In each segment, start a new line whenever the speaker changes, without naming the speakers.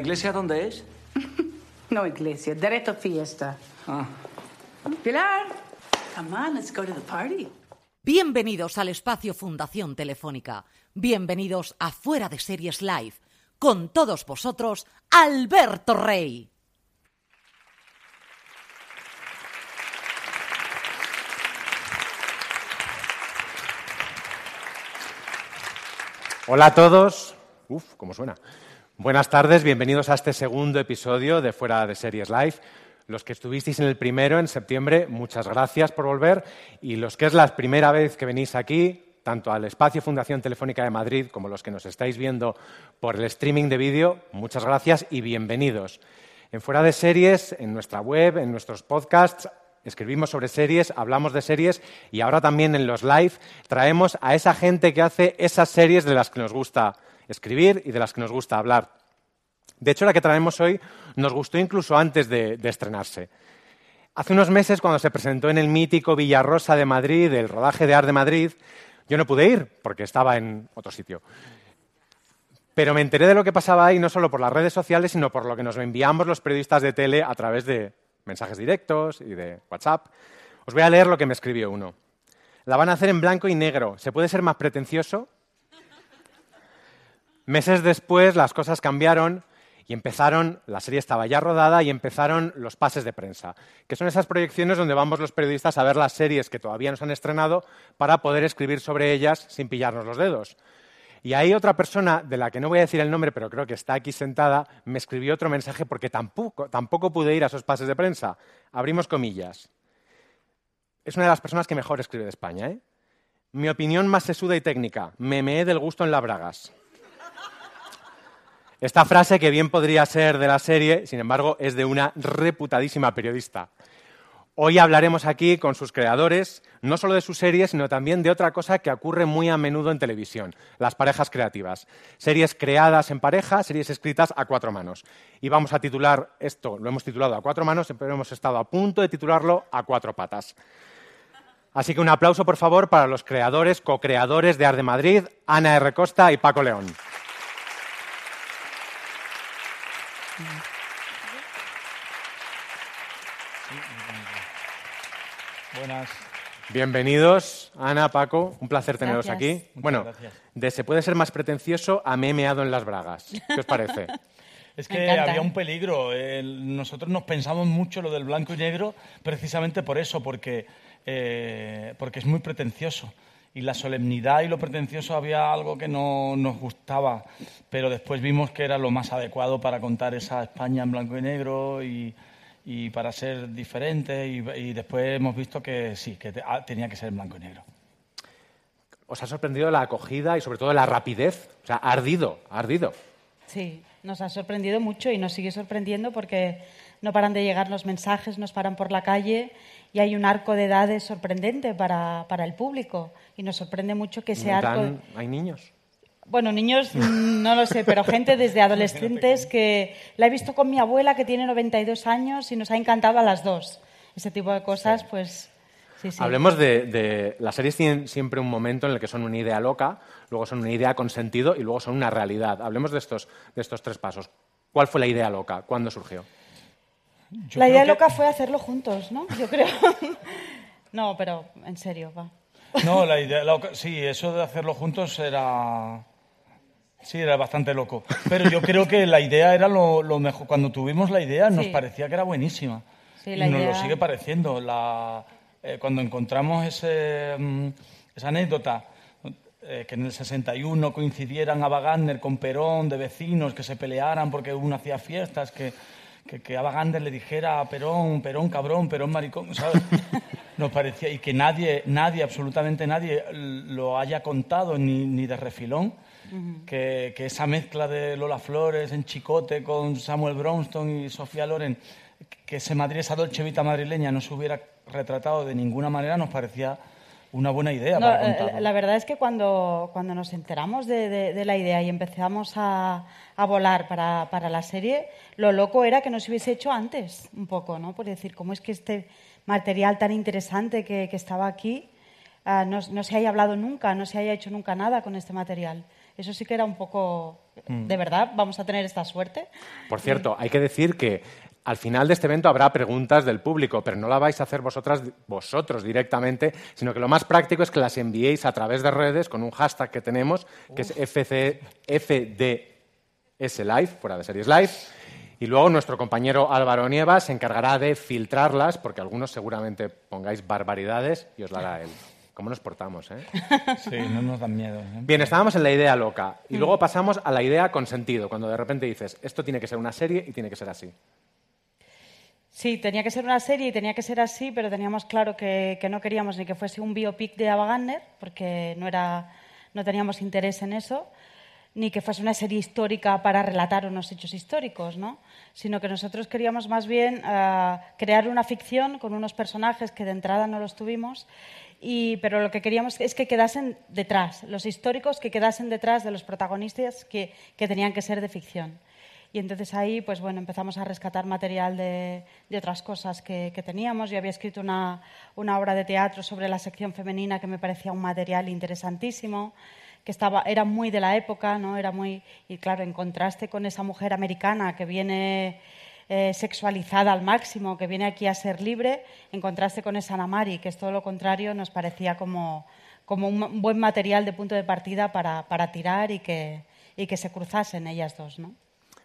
Iglesia dónde es?
No iglesia, derecho fiesta.
Ah.
Pilar, come on, let's go to the party.
Bienvenidos al espacio Fundación Telefónica. Bienvenidos a Fuera de Series Live. Con todos vosotros, Alberto Rey.
Hola a todos. Uf, cómo suena. Buenas tardes, bienvenidos a este segundo episodio de Fuera de Series Live. Los que estuvisteis en el primero, en septiembre, muchas gracias por volver. Y los que es la primera vez que venís aquí, tanto al espacio Fundación Telefónica de Madrid como los que nos estáis viendo por el streaming de vídeo, muchas gracias y bienvenidos. En Fuera de Series, en nuestra web, en nuestros podcasts, escribimos sobre series, hablamos de series y ahora también en los live traemos a esa gente que hace esas series de las que nos gusta escribir y de las que nos gusta hablar. De hecho, la que traemos hoy nos gustó incluso antes de, estrenarse. Hace unos meses, cuando se presentó en el mítico Villarrosa de Madrid, el rodaje de Ar de Madrid, yo no pude ir porque estaba en otro sitio. Pero me enteré de lo que pasaba ahí no solo por las redes sociales, sino por lo que nos enviamos los periodistas de tele a través de mensajes directos y de WhatsApp. Os voy a leer lo que me escribió uno. La van a hacer en blanco y negro. ¿Se puede ser más pretencioso? Meses después las cosas cambiaron y empezaron, la serie estaba ya rodada y empezaron los pases de prensa, que son esas proyecciones donde vamos los periodistas a ver las series que todavía no se han estrenado para poder escribir sobre ellas sin pillarnos los dedos. Y ahí otra persona, de la que no voy a decir el nombre, pero creo que está aquí sentada, me escribió otro mensaje porque tampoco, tampoco pude ir a esos pases de prensa. Abrimos comillas. Es una de las personas que mejor escribe de España. ¿eh? Mi opinión más sesuda y técnica. Me meé del gusto en las bragas. Esta frase, que bien podría ser de la serie, sin embargo, es de una reputadísima periodista. Hoy hablaremos aquí con sus creadores, no solo de sus series, sino también de otra cosa que ocurre muy a menudo en televisión, las parejas creativas. Series creadas en pareja, series escritas a cuatro manos. Y vamos a titular esto, lo hemos titulado a cuatro manos, pero hemos estado a punto de titularlo a cuatro patas. Así que un aplauso, por favor, para los creadores, co-creadores de Ar de Madrid, Ana R. Costa y Paco León.
Buenas.
Bienvenidos, Ana, Paco, un placer teneros
Gracias.
aquí. bueno,
gracias.
de se puede ser más pretencioso a me he meado en las bragas. ¿Qué os parece?
Es que había un peligro. El- nosotros nos pensamos mucho lo del blanco y negro precisamente por eso, porque, eh, porque es muy pretencioso. Y la solemnidad y lo pretencioso había algo que no nos gustaba, pero después vimos que era lo más adecuado para contar esa España en blanco y negro y, y para ser diferente. Y, y después hemos visto que sí, que te- ah, tenía que ser en blanco y negro.
¿Os ha sorprendido la acogida y sobre todo la rapidez? O sea, ha ardido, ha ardido.
Sí, nos ha sorprendido mucho y nos sigue sorprendiendo porque no paran de llegar los mensajes, nos paran por la calle y hay un arco de edades sorprendente para, para el público. Y nos sorprende mucho que ese arco...
¿Hay niños?
Bueno, niños, mm, no lo sé, pero gente desde adolescentes que la he visto con mi abuela que tiene 92 años y nos ha encantado a las dos. Ese tipo de cosas, pues sí, sí.
Hablemos de, de- Las series tienen siempre un momento en el que son una idea loca, luego son una idea con sentido y luego son una realidad. Hablemos de estos, de estos tres pasos. ¿Cuál fue la idea loca? ¿Cuándo surgió?
Yo
la idea
que-
loca fue hacerlo juntos, ¿no? Yo creo. no, pero en serio, va.
No, la idea, sí, eso de hacerlo juntos era, sí, era bastante loco. Pero yo creo que la idea era lo, lo mejor. Cuando tuvimos la idea nos
Sí.
parecía que era buenísima.
Sí,
y nos lo sigue pareciendo. La, eh, cuando encontramos ese, mm, esa anécdota, eh, que en el 61 coincidieran Ava Gardner con Perón, de vecinos, que se pelearan porque uno hacía fiestas, que, que, que Ava Gardner le dijera a Perón, Perón cabrón, Perón maricón, ¿sabes? Nos parecía, y que nadie, nadie, absolutamente nadie lo haya contado ni, ni de refilón, que, que esa mezcla de Lola Flores en Chicote con Samuel Bronston y Sofía Loren, que ese Madrid, esa Dolce Vita madrileña no se hubiera retratado de ninguna manera, nos parecía una buena idea
No,
para
eh,
contarlo.
la verdad es que cuando, cuando nos enteramos de, de- de la idea y empezamos a, a volar para, para la serie, lo loco era que nos hubiese hecho antes, un poco, ¿no? Por decir, ¿cómo es que este material tan interesante que, que estaba aquí ah, no, no se haya hablado nunca, no se haya hecho nunca nada con este material? Eso sí que era un poco...
Mm.
¿De verdad vamos a tener esta suerte?
Por cierto, hay que decir que al final de este evento habrá preguntas del público, pero no la vais a hacer vosotras, vosotros directamente, sino que lo más práctico es que las enviéis a través de redes con un hashtag que tenemos, que es FC, FDS Live, fuera de series live. Y luego nuestro compañero Álvaro Nieva se encargará de filtrarlas, porque algunos seguramente pongáis barbaridades y os la hará él. ¿Cómo nos portamos, eh?
Sí, no nos dan miedo. ¿eh?
Bien, estábamos en la idea loca y luego pasamos a la idea con sentido, cuando de repente dices, esto tiene que ser una serie y tiene que ser así.
Sí, tenía que ser una serie y tenía que ser así, pero teníamos claro que, que no queríamos ni que fuese un biopic de Ava Gardner, porque no, era, no teníamos interés en eso, ni que fuese una serie histórica para relatar unos hechos históricos, ¿no? sino que nosotros queríamos más bien ah, crear una ficción con unos personajes que de entrada no los tuvimos, y, pero lo que queríamos es que quedasen detrás, los históricos que quedasen detrás de los protagonistas que, que tenían que ser de ficción. Y entonces ahí, pues bueno, empezamos a rescatar material de, de otras cosas que, que teníamos. Yo había escrito una, una obra de teatro sobre la sección femenina que me parecía un material interesantísimo, que estaba, era muy de la época, ¿no? Era muy, y claro, en contraste con esa mujer americana que viene eh, sexualizada al máximo, que viene aquí a ser libre, en contraste con esa Ana Mari, que es todo lo contrario, nos parecía como, como un buen material de punto de partida para, para tirar y que, y que se cruzasen ellas dos, ¿no?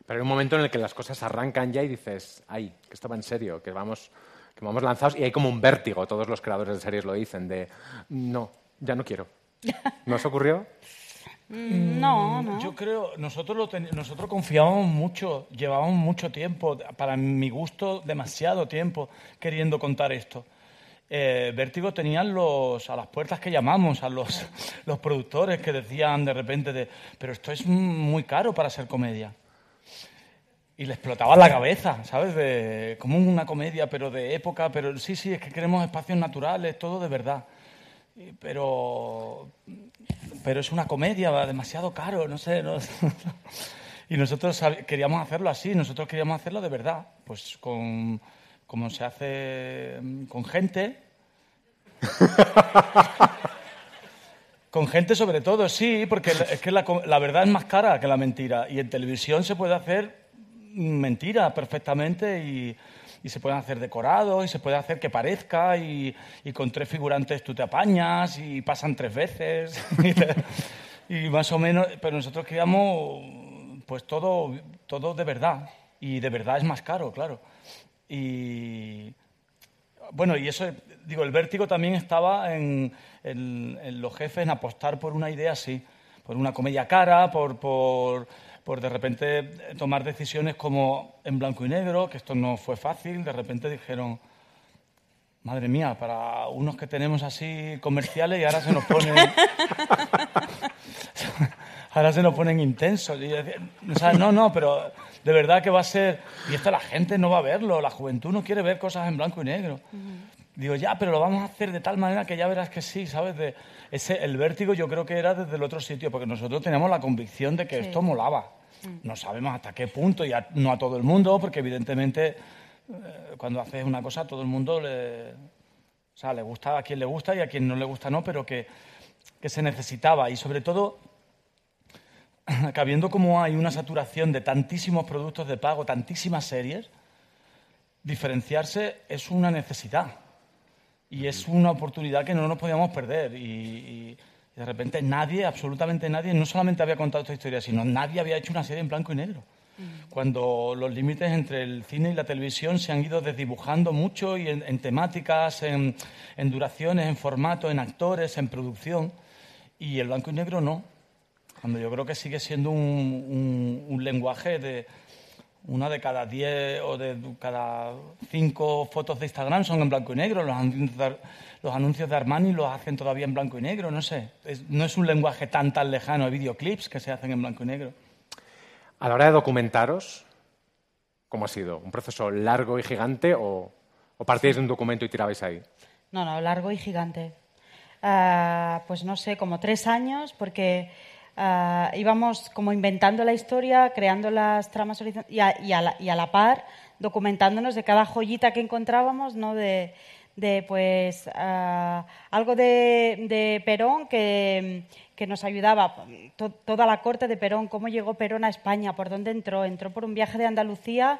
Pero hay un momento en el que las cosas arrancan ya y dices, ay, que esto va en serio, que vamos, que vamos lanzados y hay como un vértigo, todos los creadores de series lo dicen, de, no, ya no quiero. ¿No os ocurrió?
No, no.
Yo creo, nosotros, lo ten- nosotros confiábamos mucho, llevábamos mucho tiempo, para mi gusto, demasiado tiempo queriendo contar esto. Eh, Vértigo tenían los, a las puertas que llamamos, a los, los productores que decían de repente, de, pero esto es muy caro para ser comedia. Y le explotaba la cabeza, ¿sabes? De, como una comedia, pero de época, pero sí, sí, es que queremos espacios naturales, todo de verdad. Pero, pero es una comedia, va demasiado caro, no sé. no- y nosotros queríamos hacerlo así, nosotros queríamos hacerlo de verdad, pues con, como se hace mm, con gente. Con gente sobre todo, sí, porque es que la, la verdad es más cara que la mentira. Y en televisión se puede hacer mentira perfectamente y, se pueden hacer decorados y se puede hacer que parezca y, y con tres figurantes tú te apañas y pasan tres veces. y, más o menos, pero nosotros queríamos pues todo, todo de verdad. Y de verdad es más caro, claro. Y, bueno, y eso, digo, el vértigo también estaba en los jefes en apostar por una idea así, por una comedia cara, por, por, por de repente tomar decisiones como en blanco y negro, que esto no fue fácil, de repente dijeron, madre mía, para unos que tenemos así comerciales y ahora se nos ponen... ahora se nos ponen intensos. Y no, no, pero de verdad que va a ser... Y esto la gente no va a verlo, la juventud no quiere ver cosas en blanco y negro. Digo, ya, pero lo vamos a hacer de tal manera que ya verás que sí, ¿sabes? De ese, el vértigo yo creo que era desde el otro sitio, porque nosotros teníamos la convicción de que
Sí.
esto molaba. No sabemos hasta qué punto, y a- no a todo el mundo, porque evidentemente eh, cuando haces una cosa a todo el mundo le, o sea, le gusta a quien le gusta y a quien no le gusta no, pero que, que se necesitaba. Y sobre todo, que habiendo como hay una saturación de tantísimos productos de pago, tantísimas series, diferenciarse es una necesidad y es una oportunidad que no nos podíamos perder. Y, y de repente nadie, absolutamente nadie, no solamente había contado esta historia, sino nadie había hecho una serie en blanco y negro. Cuando los límites entre el cine y la televisión se han ido desdibujando mucho y en, en temáticas, en, en duraciones, en formato, en actores, en producción, y el blanco y negro no. Cuando yo creo que sigue siendo un, un- un lenguaje de una de cada diez o de cada cinco fotos de Instagram son en blanco y negro. Los anuncios de, los anuncios de Armani los hacen todavía en blanco y negro. No sé. Es- no es un lenguaje tan tan lejano de videoclips que se hacen en blanco y negro.
A la hora de documentaros, ¿cómo ha sido? ¿Un proceso largo y gigante o, o partíais de un documento y tirabais ahí?
No, no, largo y gigante. Ah, pues no sé, como tres años, porque ah, íbamos como inventando la historia, creando las tramas y, a, la, y a la par documentándonos de cada joyita que encontrábamos, ¿no? De, de, pues ah, algo de, de Perón que, que nos ayudaba, to- toda la corte de Perón, cómo llegó Perón a España, por dónde entró, entró por un viaje de Andalucía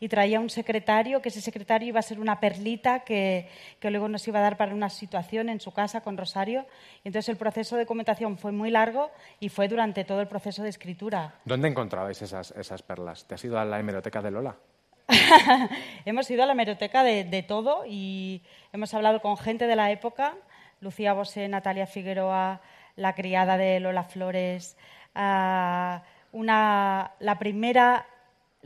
Y traía un secretario, que ese secretario iba a ser una perlita que, que luego nos iba a dar para una situación en su casa con Rosario. Y entonces el proceso de documentación fue muy largo y fue durante todo el proceso de escritura.
¿Dónde encontrabais esas, esas perlas? ¿Te has ido a la hemeroteca de Lola?
hemos ido a la hemeroteca de, de todo y hemos hablado con gente de la época, Lucía Bosé, Natalia Figueroa, la criada de Lola Flores, ah, una, la primera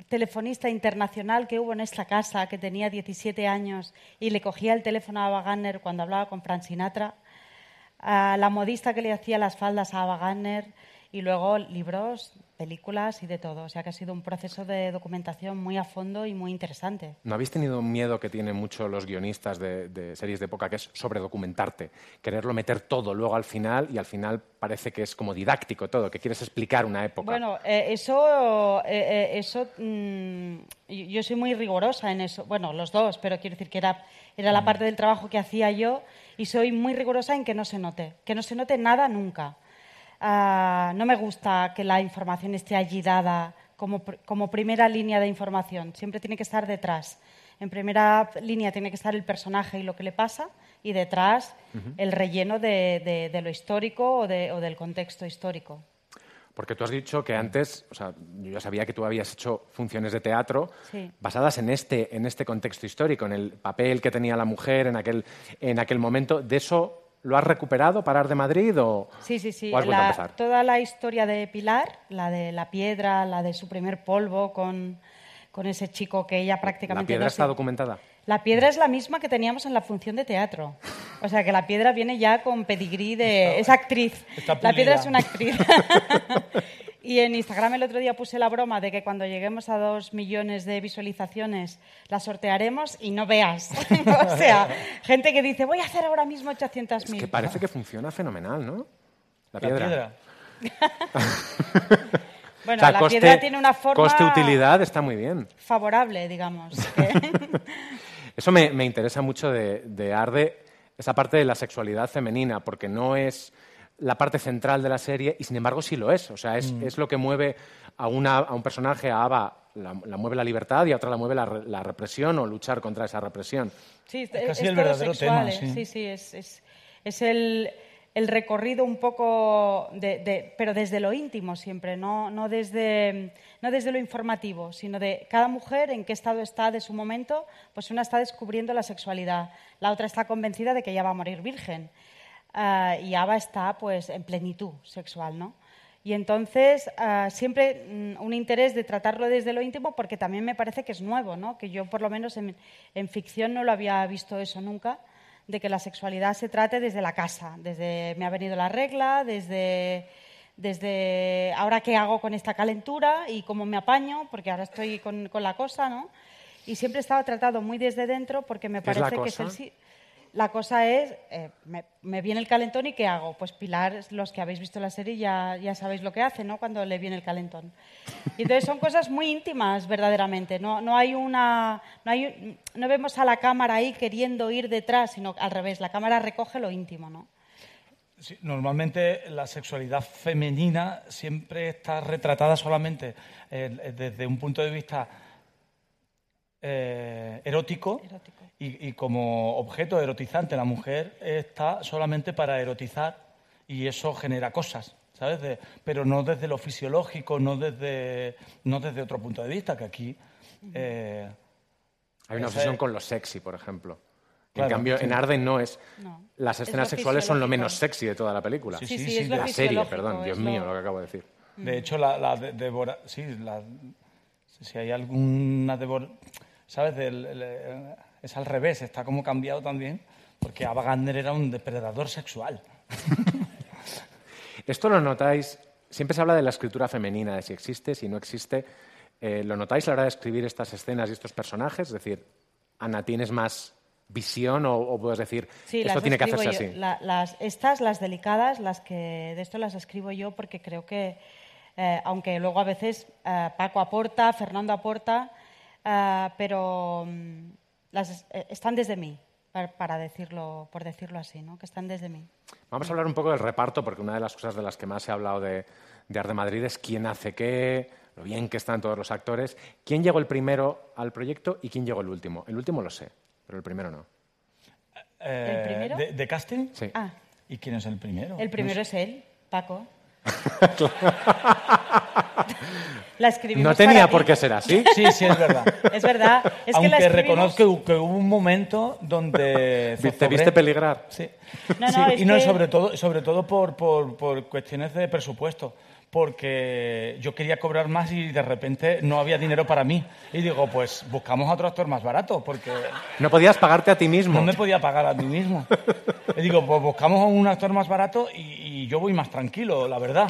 telefonista internacional que hubo en esta casa, que tenía 17 años y le cogía el teléfono a Ava Gardner cuando hablaba con Frank Sinatra, a la modista que le hacía las faldas a Ava Gardner y luego libros, películas y de todo. O sea que ha sido un proceso de documentación muy a fondo y muy interesante.
¿No habéis tenido un miedo que tienen mucho los guionistas de, de series de época, que es sobredocumentarte? Quererlo meter todo luego al final y al final parece que es como didáctico todo, que quieres explicar una época.
Bueno, eh, eso, eh, eh, eso mm, yo soy muy rigurosa en eso. Bueno, los dos, pero quiero decir que era, era la parte del trabajo que hacía yo y soy muy rigurosa en que no se note, que no se note nada nunca. Ah, no me gusta que la información esté allí dada como, como primera línea de información, siempre tiene que estar detrás. En primera línea tiene que estar el personaje y lo que le pasa y detrás el relleno de, de- de lo histórico o, de- o del contexto histórico.
Porque tú has dicho que antes, o sea, yo ya sabía que tú habías hecho funciones de teatro
Sí.
basadas en este, en este contexto histórico, en el papel que tenía la mujer en aquel, en aquel momento. ¿De eso lo has recuperado, Parar de Madrid o,
Sí, sí, sí.
o has vuelto a
La-
empezar?
toda la historia de Pilar, la de la piedra, la de su primer polvo con, con ese chico que ella
¿La
prácticamente...
piedra
no
está
se-
documentada?
La piedra es la misma que teníamos en la función de teatro. O sea, que la piedra viene ya con pedigrí de... es actriz.
está
La piedra es una actriz. y en Instagram el otro día puse la broma de que cuando lleguemos a dos millones de visualizaciones la sortearemos y no veas. o sea, gente que dice, voy a hacer ahora mismo 800.000.
Es que parece que funciona fenomenal, ¿no? La
La
piedra.
piedra.
Bueno,
O sea,
la
coste-
piedra tiene una forma
Coste-utilidad está muy bien.
favorable, digamos.
Eso me, me interesa mucho de, de Arde, esa parte de la sexualidad femenina, porque no es la parte central de la serie y sin embargo sí lo es. O sea, es, es lo que mueve a, una, a un personaje, a Ava, la, la mueve la libertad y a otra la mueve la, re- la represión o luchar contra esa represión.
Sí, es,
Es casi
es
el verdadero
sexual,
tema,
¿eh?
sí.
Sí, sí, es, es, es el, el recorrido un poco, de, de- pero desde lo íntimo siempre, no, no, desde, no desde lo informativo, sino de cada mujer en qué estado está de su momento, pues una está descubriendo la sexualidad, la otra está convencida de que ya va a morir virgen y Ava está pues en plenitud sexual, ¿no? Y entonces ah, siempre mm, un interés de tratarlo desde lo íntimo porque también me parece que es nuevo, ¿no? Que yo por lo menos en, en ficción no lo había visto eso nunca, de que la sexualidad se trate desde la casa, desde me ha venido la regla, desde desde ahora qué hago con esta calentura y cómo me apaño, porque ahora estoy con, con la cosa, ¿no? Y siempre estaba tratado muy desde dentro porque me
¿Qué es la
parece que es el la cosa es, eh, me, me viene el calentón y ¿qué hago? Pues Pilar, los que habéis visto la serie ya, ya sabéis lo que hace, ¿no? Cuando le viene el calentón. Y entonces son cosas muy íntimas, verdaderamente. No, no hay una, no, hay, no vemos a la cámara ahí queriendo ir detrás, sino al revés, la cámara recoge lo íntimo, ¿no?
Sí, normalmente la sexualidad femenina siempre está retratada solamente eh, desde un punto de vista eh, erótico,
Erótico.
Y, y como objeto erotizante la mujer está solamente para erotizar y eso genera cosas, ¿sabes? De- pero no desde lo fisiológico, no desde, no desde otro punto de vista, que aquí... eh,
Hay una obsesión
es-
con lo sexy, por ejemplo.
Claro,
en cambio,
sí.
en Arden no es.
No.
Las
Es
escenas sexuales son lo menos sexy de toda la película.
Sí,
Sí,
sí,
sí,
sí,
es
la serie, perdón, Dios mío,
lo-
lo que acabo de decir.
De hecho, la, la de- devora... Sí, la- si hay alguna devora... ¿Sabes? Del- el- el- es al revés, está como cambiado también, porque Ava Gardner era un depredador sexual.
Esto lo notáis, siempre se habla de la escritura femenina, de si existe, si no existe. Eh, ¿Lo notáis a la hora de escribir estas escenas y estos personajes? Es decir, Ana, ¿tienes más visión o, o puedes decir,
Sí,
esto tiene que hacerse
yo.
así?
La- las, estas, las delicadas, las que de esto las escribo yo porque creo que, eh, aunque luego a veces eh, Paco aporta, Fernando aporta, eh, pero mm, las, eh, están desde mí, para, para decirlo, por decirlo así, ¿no? que están desde mí.
Vamos a hablar un poco del reparto, porque una de las cosas de las que más se ha hablado de, de Arde Madrid es quién hace qué, lo bien que están todos los actores. ¿Quién llegó el primero al proyecto y quién llegó el último? El último lo sé, pero el primero no.
Eh,
primero?
De, de casting?
Sí.
Ah,
¿Y quién es el primero?
el primero
No
es él, Paco. La escribimos
No tenía
para
por
ti.
qué ser así.
Sí, sí, es verdad.
Es verdad. Es que la
Aunque
escribimos-
reconozco que hubo un momento donde...
¿Te
zozobré.
viste peligrar?
Sí.
No, no,
Sí,
es
y no,
que-
sobre todo, sobre todo por, por, por cuestiones de presupuesto. Porque yo quería cobrar más y de repente no había dinero para mí. Y digo, pues buscamos a otro actor más barato, porque
No podías pagarte a ti mismo.
no me podía pagar a mí mismo. Y digo, pues buscamos a un actor más barato y, y yo voy más tranquilo, la verdad.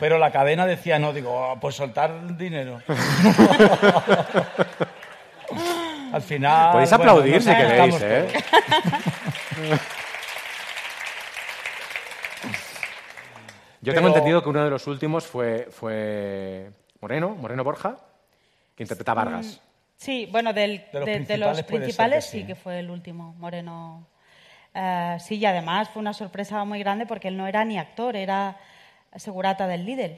Pero la cadena decía, no, digo, "Ah, pues soltar dinero. Al final.
Podéis
bueno,
aplaudir
nos
si queréis, ¿eh? Yo tengo
Pero-
entendido que uno de los últimos fue, fue Moreno, Moreno Borja, que interpreta a Vargas.
Sí, bueno, del-
De los
de, de
principales
los principales
que
sí.
sí.
que fue el último, Moreno. Eh, sí, y además fue una sorpresa muy grande porque él no era ni actor, era segurata del Lidl.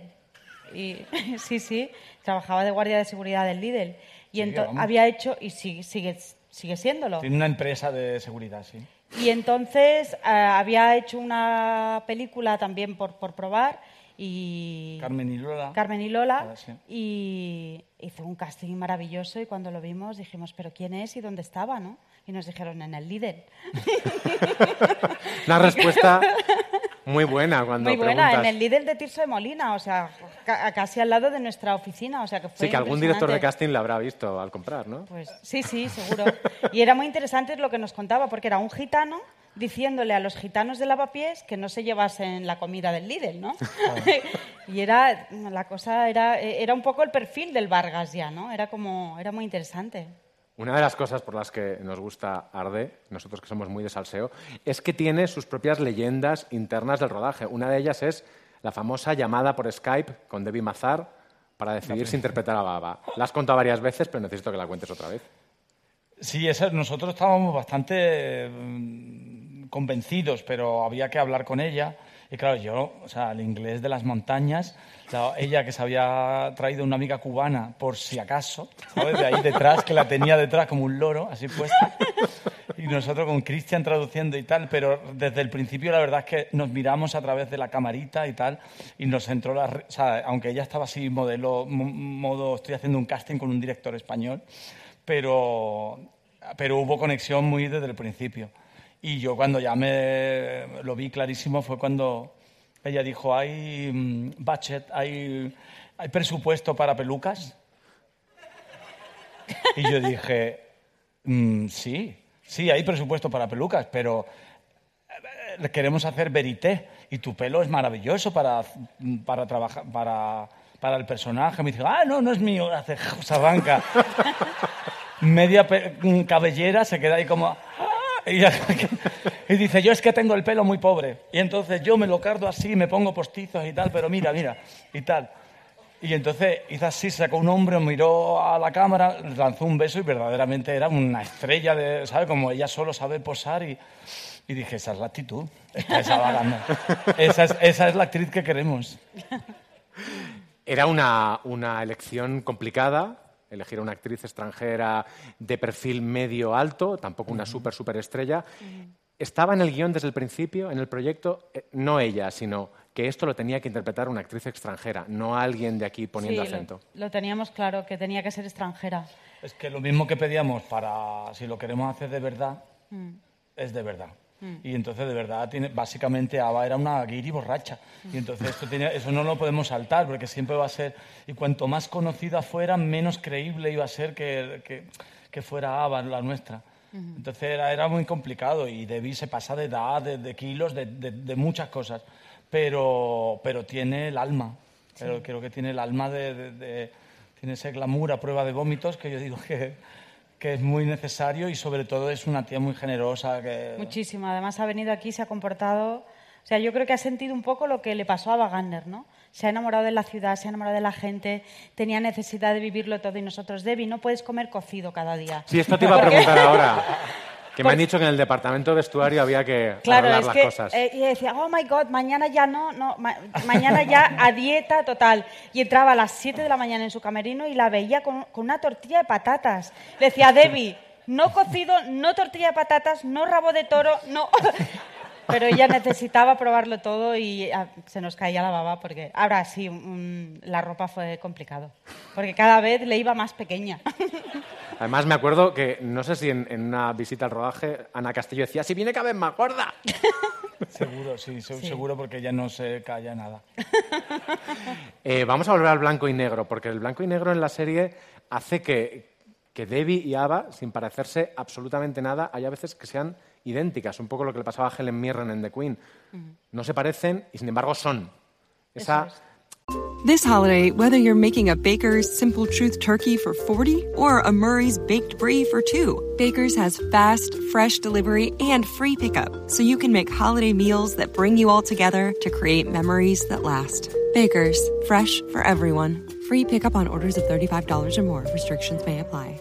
Y, sí, sí, trabajaba de guardia de seguridad del Lidl. Y
Sí,
había hecho, y sigue, sigue, sigue siéndolo.
Tiene una empresa de seguridad, sí.
Y entonces eh, había hecho una película también por, por probar y...
Carmen y Lola.
Carmen y Lola
Ah, sí.
y hizo un casting maravilloso y cuando lo vimos dijimos, pero ¿quién es y dónde estaba? ¿no? Y nos dijeron, en el líder.
Una respuesta muy buena cuando
Muy buena,
preguntas.
en el líder de Tirso de Molina, o sea, ca- casi al lado de nuestra oficina, o sea que fue
Sí, que algún director de casting la habrá visto al comprar, ¿no?
Pues sí, sí, seguro. Y era muy interesante lo que nos contaba, porque era un gitano diciéndole a los gitanos de lavapiés que no se llevasen la comida del Lidl, ¿no? y era, la cosa era, era un poco el perfil del Vargas ya, ¿no? Era como, era muy interesante.
Una de las cosas por las que nos gusta Arde, nosotros que somos muy de salseo, es que tiene sus propias leyendas internas del rodaje. Una de ellas es la famosa llamada por Skype con Debbie Mazar para decidir si interpretar a Baba. La has contado varias veces, pero necesito que la cuentes otra vez.
Sí, esa- nosotros estábamos bastante mm, convencidos, pero había que hablar con ella. Y claro, yo, o sea, el inglés de las montañas, ella que se había traído una amiga cubana por si acaso, ¿sabes? De ahí detrás, que la tenía detrás como un loro, así puesta. y nosotros con Cristian traduciendo y tal, pero desde el principio la verdad es que nos miramos a través de la camarita y tal, y nos entró la... aunque ella estaba así modelo, mo- modo, estoy haciendo un casting con un director español, pero, pero hubo conexión muy desde el principio. Y yo cuando ya me lo vi clarísimo fue cuando ella dijo, hay mm, budget, hay, hay presupuesto para pelucas. Y yo dije, "Mm, sí, sí, hay presupuesto para pelucas, pero eh, queremos hacer verité y tu pelo es maravilloso para, para trabajar, para, para el personaje. Me dice, ah, no, no es mío, hace, se arranca. Media mm, cabellera, se queda ahí como... Y, dice, yo es que tengo el pelo muy pobre. Y entonces yo me lo cardo así, me pongo postizos y tal, pero mira, mira, y tal. Y entonces hizo así, sacó un hombre, miró a la cámara, lanzó un beso y verdaderamente era una estrella, de, ¿sabes? Como ella solo sabe posar y, dije, esa es la actitud, esa es, esa es la actriz que queremos.
Era una, una elección complicada, elegir a una actriz extranjera de perfil medio alto, tampoco una súper, súper estrella. Estaba en el guion desde el principio, en el proyecto, eh, no ella, sino que esto lo tenía que interpretar una actriz extranjera, no alguien de aquí poniendo
Sí,
acento.
Lo, teníamos claro, que tenía que ser extranjera.
Es que lo mismo que pedíamos para, si lo queremos hacer de verdad, es de verdad. Y entonces, de verdad, tiene, básicamente Ava era una guiri borracha. Y entonces esto tenía- eso no lo podemos saltar, porque siempre va a ser... Y cuanto más conocida fuera, menos creíble iba a ser que, que, que fuera Ava la nuestra. Entonces era, era muy complicado y Debbie se pasa de edad, de, de kilos, de, de- de muchas cosas. Pero, pero tiene el alma. Pero creo que tiene el alma de- Tiene ese glamour a prueba de vómitos que yo digo que, que es muy necesario y sobre todo es una tía muy generosa. Que,
Muchísimo. Además ha venido aquí, se ha comportado... O sea, yo creo que ha sentido un poco lo que le pasó a Wagner, ¿no? Se ha enamorado de la ciudad, se ha enamorado de la gente, tenía necesidad de vivirlo todo y nosotros, Debbie, no puedes comer cocido cada día.
Sí, esto te iba a preguntar ahora. Que me han dicho que en el departamento de vestuario había que
Claro, es
las
que
cosas.
eh, y decía, oh my God, mañana ya no, no, ma- mañana ya a dieta total. Y entraba a las 7 de la mañana en su camerino y la veía con, con una tortilla de patatas. Le decía, Debbie, no cocido, no tortilla de patatas, no rabo de toro, no. Pero ella necesitaba probarlo todo y ah, se nos caía la baba porque ahora sí, mm, la ropa fue complicado. Porque cada vez le iba más pequeña.
Además, me acuerdo que, no sé si en, en una visita al rodaje, Ana Castillo decía, si viene cada vez más gorda.
Seguro, sí, se- seguro porque ella no se calla nada.
Eh, vamos a volver al blanco y negro, porque el blanco y negro en la serie hace que, que Debbie y Ava, sin parecerse absolutamente nada, hay a veces que sean idénticas, un poco lo que le pasaba a Helen Mirren en The Queen. No se parecen y sin embargo son. Esa,
This holiday, whether you're making a Baker's Simple Truth turkey for 40 or a Murray's baked brie for 2, Baker's has fast, fresh delivery and free pickup, so you can make holiday meals that bring you all together to create memories that last. Baker's, fresh for everyone. Free pickup on orders of $35 or more. Restrictions may apply.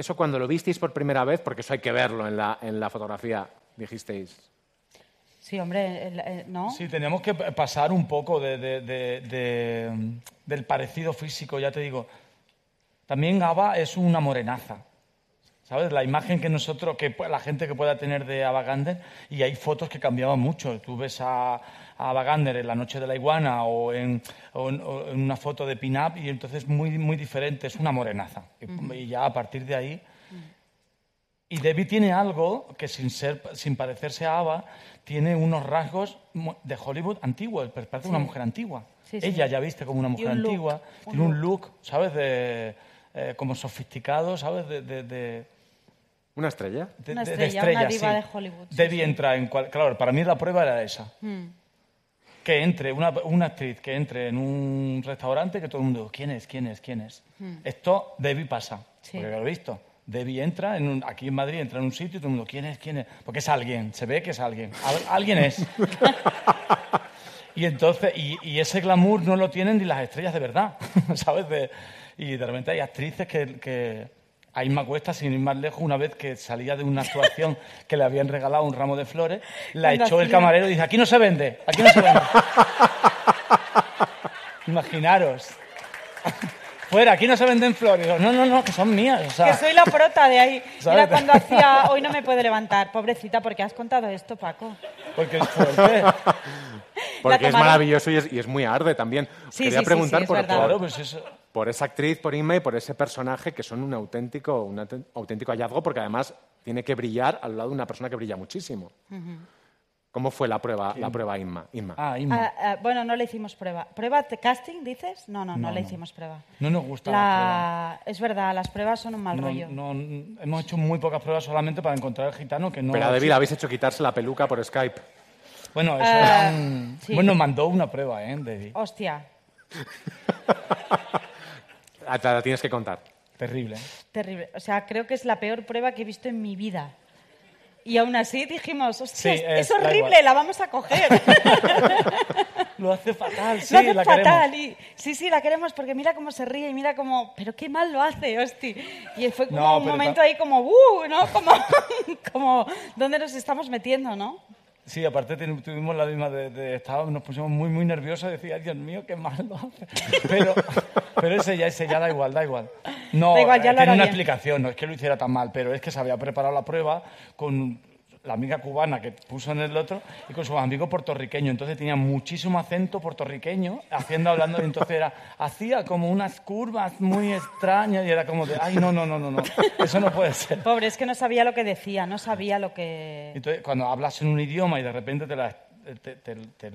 Eso cuando lo visteis por primera vez, porque eso hay que verlo en la, en la fotografía, dijisteis.
Sí, hombre, el- el- ¿no?
Sí, teníamos que pasar un poco de, de- de- de, del parecido físico, ya te digo. También Ava es una morenaza. ¿Sabes? La imagen que nosotros, que la gente que pueda tener de Ava Gardner, y hay fotos que cambiaban mucho. Tú ves a, a Ava Gardner en La Noche de la Iguana o en, o en- o en una foto de pin-up, y entonces muy, muy diferente, es una morenaza. Y- Y, ya a partir de ahí. Y Debbie tiene algo que sin, ser, sin parecerse a Ava, tiene unos rasgos de Hollywood antiguos, pero parece una mujer antigua.
Sí, sí.
Ella ya viste como una mujer
un
antigua, tiene un look, ¿sabes? De, eh, como sofisticado, ¿sabes? De, de- de-
¿Una estrella?
de-
Una
de
estrella, una diva
sí.
de Hollywood, sí,
Debbie
sí.
entra en cual- Claro, para mí la prueba era esa.
Mm.
Que entre, una, una actriz que entre en un restaurante que todo el mundo, ¿quién es? ¿Quién es? ¿Quién es?
Hmm.
Esto Debbie pasa,
Sí.
porque lo he visto. Debbie entra en un- aquí en Madrid, entra en un sitio y todo el mundo, ¿quién es? ¿Quién es? Porque es alguien, se ve que es alguien. Al- alguien es. y entonces, y, y ese glamour no lo tienen ni las estrellas de verdad, ¿sabes? De- y de repente hay actrices que, que a Inma Cuesta, sin ir más lejos, una vez que salía de una actuación que le habían regalado un ramo de flores, la echó el camarero y dice, aquí no se vende, aquí no se vende. Imaginaros. Fuera, aquí no se venden flores. Digo, no, no, no, que son mías. o sea,
Que soy la prota de ahí.
¿Sabes?
Era cuando hacía Hoy no me puede levantar. Pobrecita, porque has contado esto, Paco.
Porque es fuerte.
Porque es
tomaron-
maravilloso y es, y es muy arde también. Os
Sí,
quería
sí, sí,
preguntar
es
por,
verdad.
por-
Claro, pues eso.
Por esa actriz, por Inma y por ese personaje que son un auténtico, un auténtico hallazgo porque además tiene que brillar al lado de una persona que brilla muchísimo. ¿Cómo fue la prueba, la prueba Inma? Inma.
Ah, Inma.
Ah, ah, bueno, no le hicimos prueba. ¿Prueba de casting, dices? No, no, no,
No,
le
no.
hicimos prueba.
No nos gusta
La... Es verdad, las pruebas son un mal
No,
rollo.
no, hemos hecho muy pocas pruebas solamente para encontrar el gitano que no.
Pero le habéis hecho quitarse la peluca por Skype.
Bueno, eso era un-
sí.
Bueno, mandó una prueba, ¿eh? Debbie.
Hostia,
la tienes que contar.
Terrible.
terrible. O sea, creo que es la peor prueba que he visto en mi vida. Y aún así dijimos, hostia,
Sí,
es,
es-
horrible, la vamos a coger.
Lo hace fatal, sí,
lo hace
la
fatal.
queremos.
Y, sí, sí, la queremos porque mira cómo se ríe y mira cómo... Pero qué mal lo hace, hostia. Y fue como
No,
un momento ahí como, ¡uh! ¿no? Como, como, ¿dónde nos estamos metiendo, no?
Sí, aparte tuvimos la misma de, de estábamos, nos pusimos muy, muy nerviosos y decía, "Ay, Dios mío, qué mal lo hace. Pero, pero ese ya, ese ya da igual, da igual. No,
Da igual, ya lo
tiene una
bien.
explicación, no es que lo hiciera tan mal, pero es que se había preparado la prueba con la amiga cubana que puso en el otro y con sus amigos puertorriqueños. Entonces tenía muchísimo acento puertorriqueño, haciendo, hablando, y entonces era, hacía como unas curvas muy extrañas y era como de, ay, no, no, no, no, no, eso no puede ser.
Pobre, es que no sabía lo que decía, no sabía lo que...
Entonces, cuando hablas en un idioma y de repente te la, te, te- te-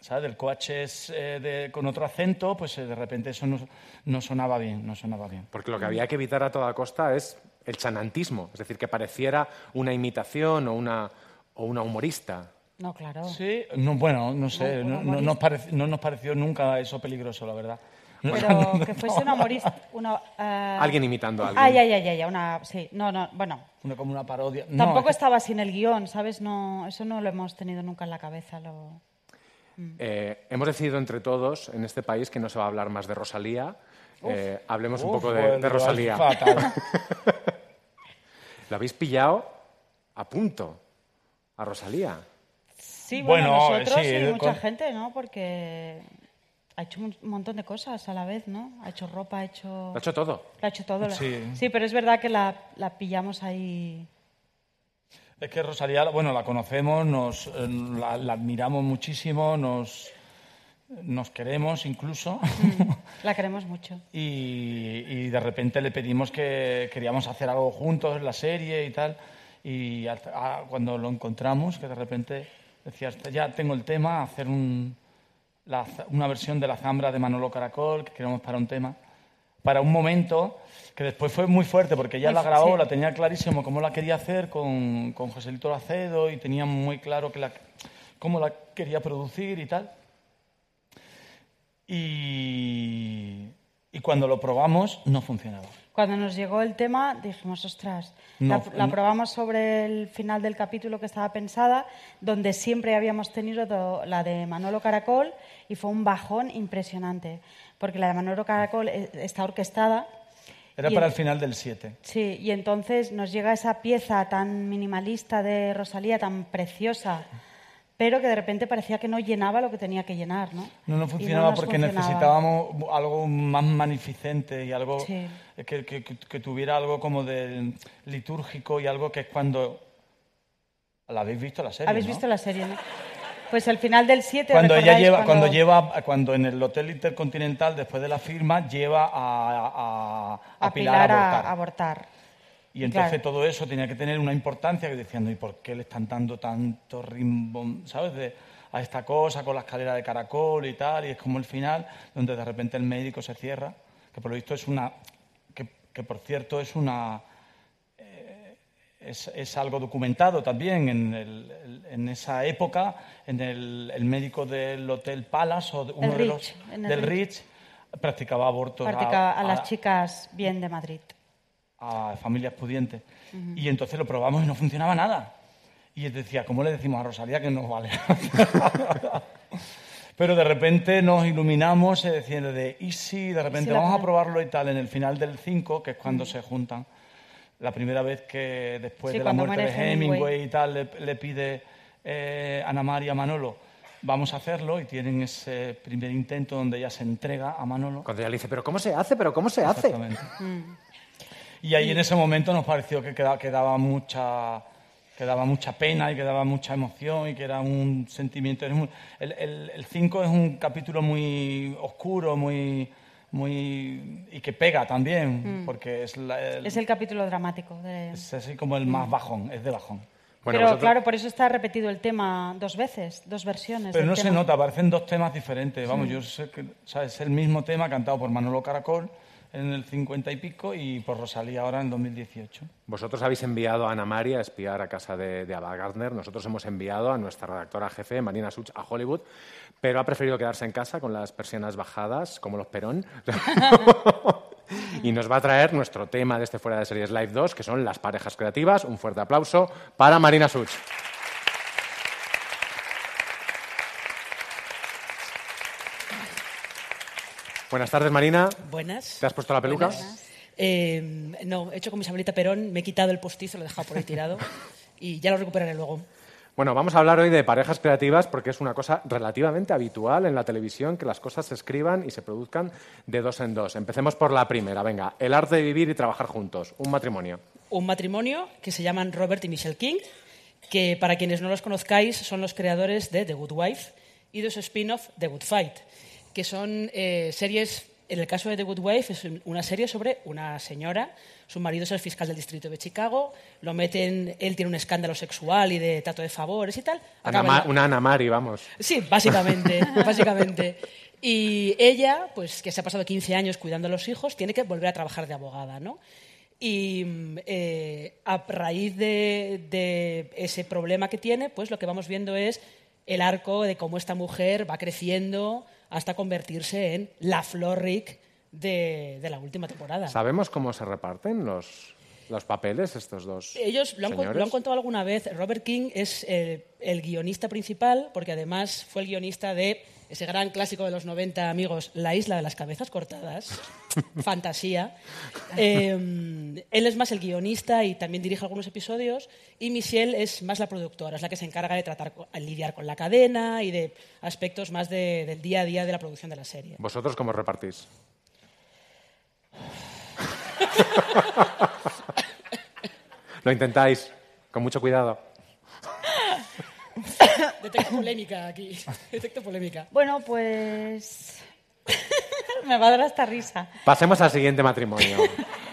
¿sabes? el coche es eh, de- con otro acento, pues eh, de repente eso no, no sonaba bien, no sonaba bien.
Porque lo que había que evitar a toda costa es el chanantismo, es decir, que pareciera una imitación o una, o una humorista.
No, claro.
Sí, no, bueno, no sé,
No,
nos parec- no nos pareció nunca eso peligroso, la verdad.
Pero que fuese una humorista... Una, eh,
Alguien imitando a alguien.
Ay, ay, ay, ay, una... Sí, no, no, bueno.
una- como una parodia. No,
Tampoco
es
estaba sin el guion, ¿sabes? No, eso no lo hemos tenido nunca en la cabeza. Lo...
Eh, hemos decidido entre todos en este país que no se va a hablar más de Rosalía. Eh, hablemos un poco de, Rosalía. Lo habéis pillado a punto a Rosalía.
Sí, bueno,
Bueno,
nosotros
sí,
y
con-
mucha gente, ¿no? Porque ha hecho un montón de cosas a la vez, ¿no? Ha hecho ropa, ha hecho...
Lo ha hecho todo.
Lo ha hecho todo. la-
Sí.
pero es verdad que la, la pillamos ahí...
Es que Rosalía, bueno, la conocemos, nos, eh, la, la admiramos muchísimo, nos, nos queremos incluso.
La queremos mucho.
y, y de repente le pedimos que queríamos hacer algo juntos la serie y tal. Y a- cuando lo encontramos, que de repente decías, ya tengo el tema, hacer un, la una versión de la zambra de Manolo Caracol, que queremos para un tema, para un momento que después fue muy fuerte, porque ella
Muy
la grabó,
sí.
la tenía clarísimo cómo la quería hacer con, con Joselito Lacedo y tenía muy claro que la, cómo la quería producir y tal. Y, y cuando lo probamos, no funcionaba.
Cuando nos llegó el tema dijimos, ostras,
No,
la, la probamos sobre el final del capítulo que estaba pensada, donde siempre habíamos tenido do- la de Manolo Caracol y fue un bajón impresionante, porque la de Manolo Caracol eh, está orquestada.
Era para
en-
el final del 7.
Sí, y entonces nos llega esa pieza tan minimalista de Rosalía, tan preciosa, pero que de repente parecía que no llenaba lo que tenía que llenar, ¿no?
No, no funcionaba porque
funcionaba.
necesitábamos algo más magnificente y algo
Sí.
que, que- que- que tuviera algo como de litúrgico y algo que es cuando... ¿La habéis visto la serie?
¿Habéis
no?
visto la serie, no? Pues el final del 7,
Cuando ella
¿recordáis
lleva,
cuando-
cuando lleva, cuando en el hotel intercontinental después de la firma lleva a, a- a
a
Pilar,
Pilar
a
a
abortar.
abortar.
Y entonces
Claro.
todo eso tenía que tener una importancia que decían, ¿y por qué le están dando tanto rimbom, ¿sabes? De, a esta cosa con la escalera de caracol y tal, y es como el final, donde de repente el médico se cierra, que por lo visto es una, que, que por cierto es una, eh, es, es algo documentado también en, el- en esa época, en el, el médico del Hotel Palace o de- uno de los del
Ritz.
Ritz practicaba abortos
Practica a,
a-
las chicas bien de Madrid.
A familias pudientes. Y entonces lo probamos y no funcionaba nada. Y él decía, ¿cómo le decimos a Rosalía que no vale? Pero de repente nos iluminamos eh, diciendo de, y sí, de repente vamos a probarlo y tal, en el final del 5, que es cuando se juntan. La primera vez que después
Sí,
de la muerte de
Hemingway.
Hemingway y tal, le, le pide eh, Ana María a Manolo, vamos a hacerlo, y tienen ese primer intento donde ella se entrega a Manolo.
Cuando ella le dice, ¿pero cómo se hace? ¿Pero cómo se hace?
Exactamente. Y ahí en ese momento nos pareció que quedaba, que daba mucha que daba mucha pena y que daba mucha emoción y que era un sentimiento. el 5 es un capítulo muy oscuro, muy, muy y que pega también,
Mm.
porque es, la- el-
Es el capítulo dramático. de-
es así como el más bajón, es de bajón.
Pero claro, por eso está repetido el tema dos veces, dos versiones.
Pero
del
no se nota, parecen dos temas diferentes. Vamos,
Sí.
yo sé que o sea, es el mismo tema cantado por Manolo Caracol en el 50 y pico y por Rosalía ahora en el 2018.
Vosotros habéis enviado a Ana María a espiar a casa de, de Ava Gardner. Nosotros hemos enviado a nuestra redactora jefe, Marina Such, a Hollywood, pero ha preferido quedarse en casa con las persianas bajadas, como los Perón. y nos va a traer nuestro tema de este Fuera de Series Live 2, que son las parejas creativas. Un fuerte aplauso para Marina Such. Buenas tardes, Marina.
Buenas.
¿Te has puesto la peluca?
Buenas. Eh, no, he hecho con mi Isabelita Perón, me he quitado el postizo, lo he dejado por ahí tirado y ya lo recuperaré luego.
Bueno, vamos a hablar hoy de parejas creativas porque es una cosa relativamente habitual en la televisión que las cosas se escriban y se produzcan de dos en dos. Empecemos por la primera, venga, el arte de vivir y trabajar juntos, un matrimonio.
Un matrimonio que se llaman Robert y Michelle King, que para quienes no los conozcáis son los creadores de The Good Wife y de su spin-off The Good Fight, que son eh, series, en el caso de The Good Wife es una serie sobre una señora, su marido es el fiscal del distrito de Chicago, lo meten, él tiene un escándalo sexual y de trato de favores y tal.
Ana Ma- una Ana Mari, vamos.
Sí, básicamente, básicamente. Y ella, pues que se ha pasado 15 años cuidando a los hijos, tiene que volver a trabajar de abogada, ¿no? Y mm, eh, a raíz de, de ese problema que tiene, pues lo que vamos viendo es el arco de cómo esta mujer va creciendo hasta convertirse en la Flor Rick de, de la última temporada.
¿Sabemos cómo se reparten los, los papeles estos dos
Ellos lo han, lo contado alguna vez. Robert King es el, el guionista principal, porque además fue el guionista de ese gran clásico de los 90, amigos, La isla de las cabezas cortadas. Fantasía. Eh, él es más el guionista y también dirige algunos episodios. Y Michelle es más la productora, es la que se encarga de tratar, con- lidiar con la cadena y de aspectos más de- del día a día de la producción de la serie.
¿Vosotros cómo repartís? Lo intentáis, con mucho cuidado.
Detecto polémica aquí. Detecto polémica.
Bueno, pues. Me va a dar hasta risa.
Pasemos al siguiente matrimonio.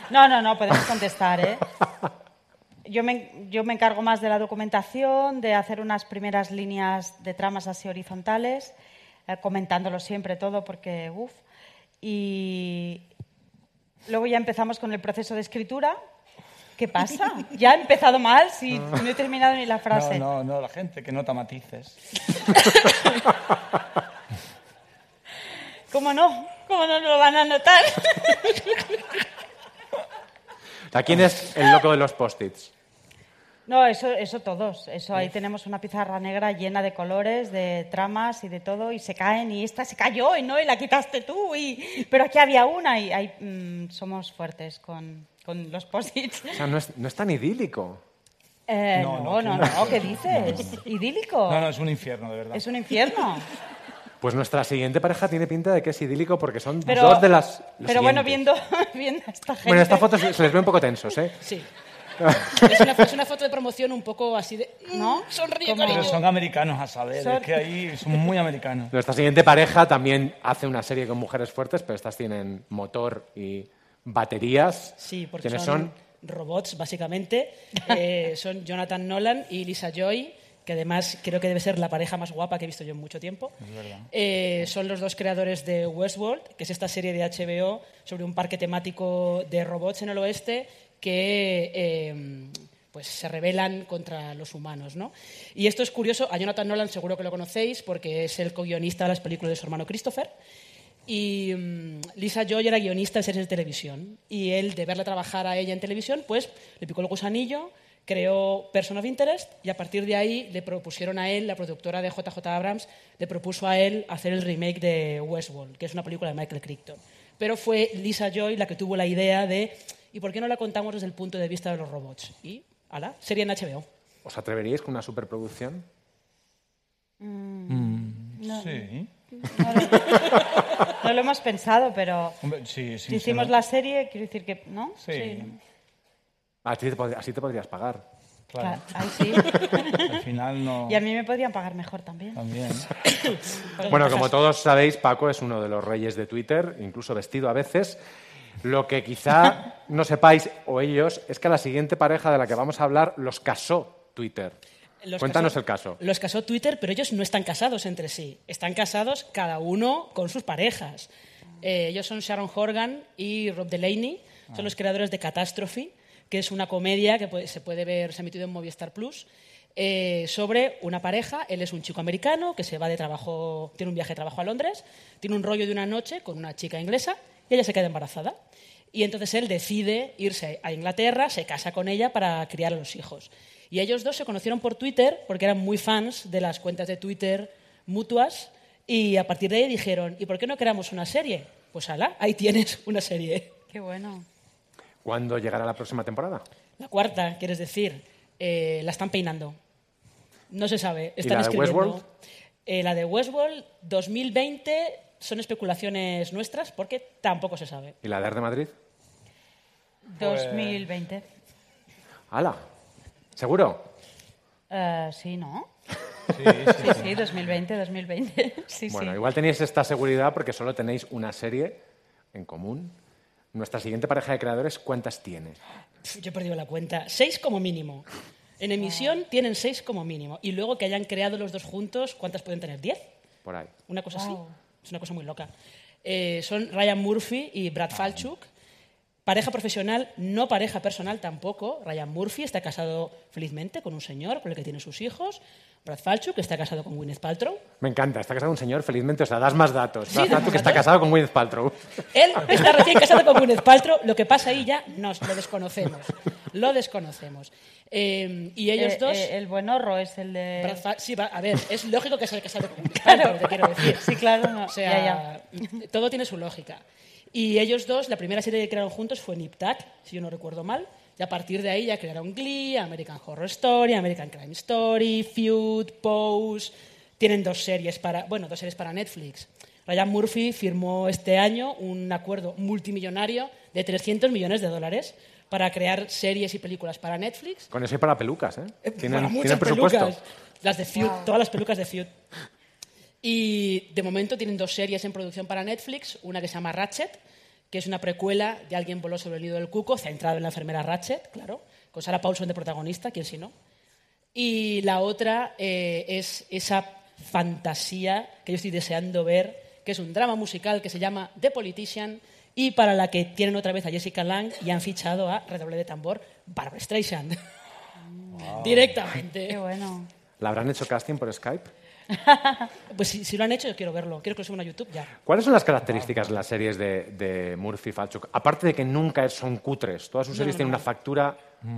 No, no, no, podemos contestar, ¿eh? Yo me, yo me encargo más de la documentación, de hacer unas primeras líneas de tramas así horizontales, eh, comentándolo siempre todo, porque, uff. Y luego ya empezamos con el proceso de escritura. ¿Qué pasa? ¿Ya he empezado mal? Si no he terminado ni la frase.
No, no, no, la gente que nota matices.
¿Cómo no? ¿Cómo no lo van a notar?
¿A quién es el loco de los post-its?
No, eso, eso todos. Eso ahí tenemos una pizarra negra llena de colores, de tramas y de todo, y se caen, y esta se cayó, y no, y la quitaste tú, y... pero aquí había una, y ahí, mm, somos fuertes con, con los post-its.
O sea, no es, no es tan idílico.
Eh,
No,
no,
no,
no,
no.
no, ¿qué dices? ¿Idílico?
No, no, es un infierno, de verdad.
Es un infierno.
Pues nuestra siguiente pareja tiene pinta de que es idílico porque son
Pero,
dos de las.
pero bueno, viendo, viendo a esta gente...
Bueno, en esta foto se les ve un poco tensos, ¿eh?
Sí. Es una, es una foto de promoción un poco así de...
¿No?
Sonríe,
Pero son americanos a saber,
Son-
es que ahí son muy americanos.
Nuestra siguiente pareja también hace una serie con mujeres fuertes, pero estas tienen motor y baterías.
Sí, porque
¿Quiénes
son,
son?
robots, básicamente. Eh, son Jonathan Nolan y Lisa Joy, que además creo que debe ser la pareja más guapa que he visto yo en mucho tiempo.
Es verdad.
Eh, son los dos creadores de Westworld, que es esta serie de HBO sobre un parque temático de robots en el oeste que eh, pues se rebelan contra los humanos. ¿no? Y esto es curioso, a Jonathan Nolan seguro que lo conocéis porque es el co-guionista de las películas de su hermano Christopher. Y mm, Lisa Joy era guionista de series de televisión. Y él, de verla trabajar a ella en televisión, pues le picó el gusanillo, creó Person of Interest y a partir de ahí le propusieron a él, la productora de JJ Abrams, le propuso a él hacer el remake de Westworld, que es una película de Michael Crichton. Pero fue Lisa Joy la que tuvo la idea de ¿y por qué no la contamos desde el punto de vista de los robots? Y, ala, serie en HBO.
¿Os atreveríais con una superproducción?
No,
Sí.
No lo hemos pensado, pero
Hombre, sí, sí,
si hicimos
sí,
la serie, quiero decir que, ¿no?
Sí.
Así te, pod- así te podrías pagar.
Claro.
Sí.
Al final no.
Y a mí me podrían pagar mejor también.
También.
Bueno, como todos sabéis, Paco es uno de los reyes de Twitter, incluso vestido a veces. Lo que quizá no sepáis, o ellos, es que a la siguiente pareja de la que vamos a hablar los casó Twitter.
Los
Cuéntanos
casó-
el caso.
Los casó Twitter, pero ellos no están casados entre sí. Están casados cada uno con sus parejas. Eh, ellos son Sharon Horgan y Rob Delaney. Son los creadores de Catastrophe, que es una comedia que puede- se puede ver, se ha emitido en Movistar Plus, eh, sobre una pareja. Él es un chico americano que se va de trabajo, tiene un viaje de trabajo a Londres, tiene un rollo de una noche con una chica inglesa y ella se queda embarazada. Y entonces él decide irse a Inglaterra, se casa con ella para criar a los hijos. Y ellos dos se conocieron por Twitter porque eran muy fans de las cuentas de Twitter mutuas y a partir de ahí dijeron, ¿y por qué no creamos una serie? Pues ala, ahí tienes una serie.
Qué bueno.
¿Cuándo llegará la próxima temporada?
La cuarta, quieres decir, eh, la están peinando. No se sabe,
¿Y
están
la de
escribiendo.
Westworld?
Eh, la de Westworld 2020 son especulaciones nuestras porque tampoco se sabe.
¿Y la de de Madrid?
2020.
¡Hala! ¿Seguro?
Eh, sí, ¿no?
Sí,
Sí, sí, 2020, 2020. Sí,
bueno,
sí.
igual tenéis esta seguridad porque solo tenéis una serie en común. Nuestra siguiente pareja de creadores, ¿cuántas tiene?
Yo he perdido la cuenta. Seis como mínimo. En emisión tienen seis como mínimo. Y luego que hayan creado los dos juntos, ¿cuántas pueden tener? ¿Diez?
Por ahí.
Una cosa así.
Wow.
Es una cosa muy loca. Eh, son Ryan Murphy y Brad Falchuk. Pareja profesional, no pareja personal tampoco. Ryan Murphy está casado felizmente con un señor con el que tiene sus hijos. Brad Falchuk está casado con Gwyneth Paltrow.
Me encanta, está casado un señor, felizmente, o sea, das más datos.
Sí, más
que está casado con Gwyneth Paltrow.
Él está recién casado con Gwyneth Paltrow. Lo que pasa ahí ya nos lo desconocemos. Lo desconocemos. Eh, y ellos
Eh,
dos...
eh, el buen horro es el de...
Brad Fa- sí, va- a ver, es lógico que sea casado con Gwyneth Paltrow, te quiero decir.
Sí, claro, no,
O sea, todo tiene su lógica. Y ellos dos, la primera serie que crearon juntos fue Nip Tuck, si yo no recuerdo mal. Y a partir de ahí ya crearon Glee, American Horror Story, American Crime Story, Feud, Pose. Tienen dos series para, bueno, dos series para Netflix. Ryan Murphy firmó este año un acuerdo multimillonario de 300 millones de dólares para crear series y películas para Netflix
Con eso y para pelucas, ¿eh?
eh,
Tienen,
para muchas
tienen presupuesto.
pelucas. Las de Feud, todas las pelucas de Feud. Y de momento tienen dos series en producción para Netflix, una que se llama Ratchet, que es una precuela de Alguien voló sobre el nido del cuco, centrado en la enfermera Ratchet, claro, con Sarah Paulson de protagonista, quién si no. Y la otra eh, es esa fantasía que yo estoy deseando ver, que es un drama musical que se llama The Politician y para la que tienen otra vez a Jessica Lange y han fichado a redoble de tambor Barbara Streisand. Directamente.
Qué bueno.
¿La habrán hecho casting por Skype?
Pues si, si lo han hecho, yo quiero verlo. Quiero que lo suban a YouTube ya.
¿Cuáles son las características de las series de, de Murphy y Falchuk? Aparte de que nunca son cutres, todas sus
No,
series
no,
tienen
no.
una factura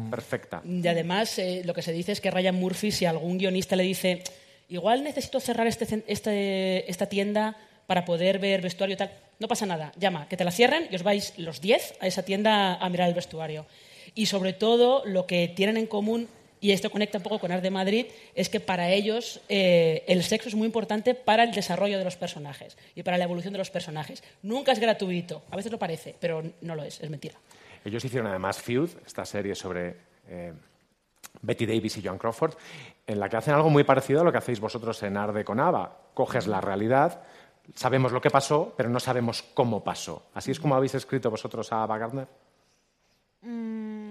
perfecta.
Y además, eh, lo que se dice es que Ryan Murphy, si algún guionista le dice, igual necesito cerrar este, este- esta tienda para poder ver vestuario y tal, no pasa nada. Llama, que te la cierren y os vais los 10 a esa tienda a mirar el vestuario. Y sobre todo, lo que tienen en común, y esto conecta un poco con Art de Madrid, es que para ellos eh, el sexo es muy importante para el desarrollo de los personajes y para la evolución de los personajes. Nunca es gratuito, a veces lo parece, pero no lo es, es mentira.
Ellos hicieron además Feud, esta serie sobre eh, Betty Davis y Joan Crawford, en la que hacen algo muy parecido a lo que hacéis vosotros en Arde con Ava. Coges la realidad, sabemos lo que pasó, pero no sabemos cómo pasó. ¿Así es como habéis escrito vosotros a Ava Gardner?
Mm,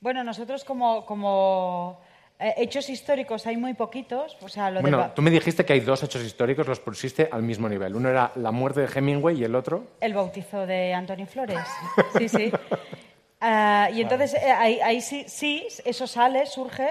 bueno, nosotros como, como eh, hechos históricos hay muy poquitos. O sea, lo
Bueno, tú me dijiste que hay dos hechos históricos, los pusiste al mismo nivel. Uno era la muerte de Hemingway y el otro...
el bautizo de Anthony Flores. Sí, sí. Ah, y entonces eh, ahí, ahí sí, sí, eso sale, surge,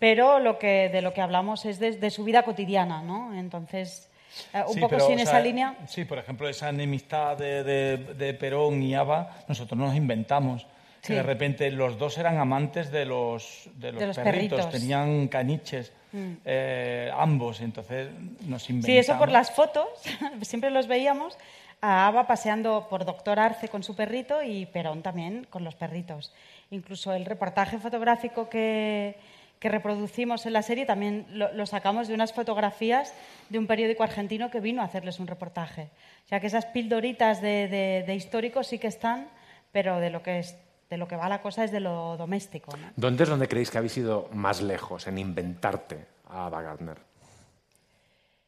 pero lo que, de lo que hablamos es de, de su vida cotidiana, ¿no? Entonces, eh, un
Sí,
poco
pero,
sin
o
esa línea.
Sí, por ejemplo, esa enemistad de, de- de Perón y Ava, nosotros nos inventamos. Que
Sí.
de repente los dos eran amantes de los, de los,
De los
perritos,
perritos.
tenían caniches,
Mm.
eh, ambos, entonces nos inventamos.
Sí, eso por las fotos, siempre los veíamos. A Ava paseando por Doctor Arce con su perrito y Perón también con los perritos. Incluso el reportaje fotográfico que, que reproducimos en la serie también lo, lo sacamos de unas fotografías de un periódico argentino que vino a hacerles un reportaje. O sea que esas pildoritas de, de, de históricos sí que están, pero de lo que es de lo que va la cosa es de lo doméstico. ¿no?
¿Dónde es donde creéis que habéis ido más lejos en inventarte a Ava Gardner?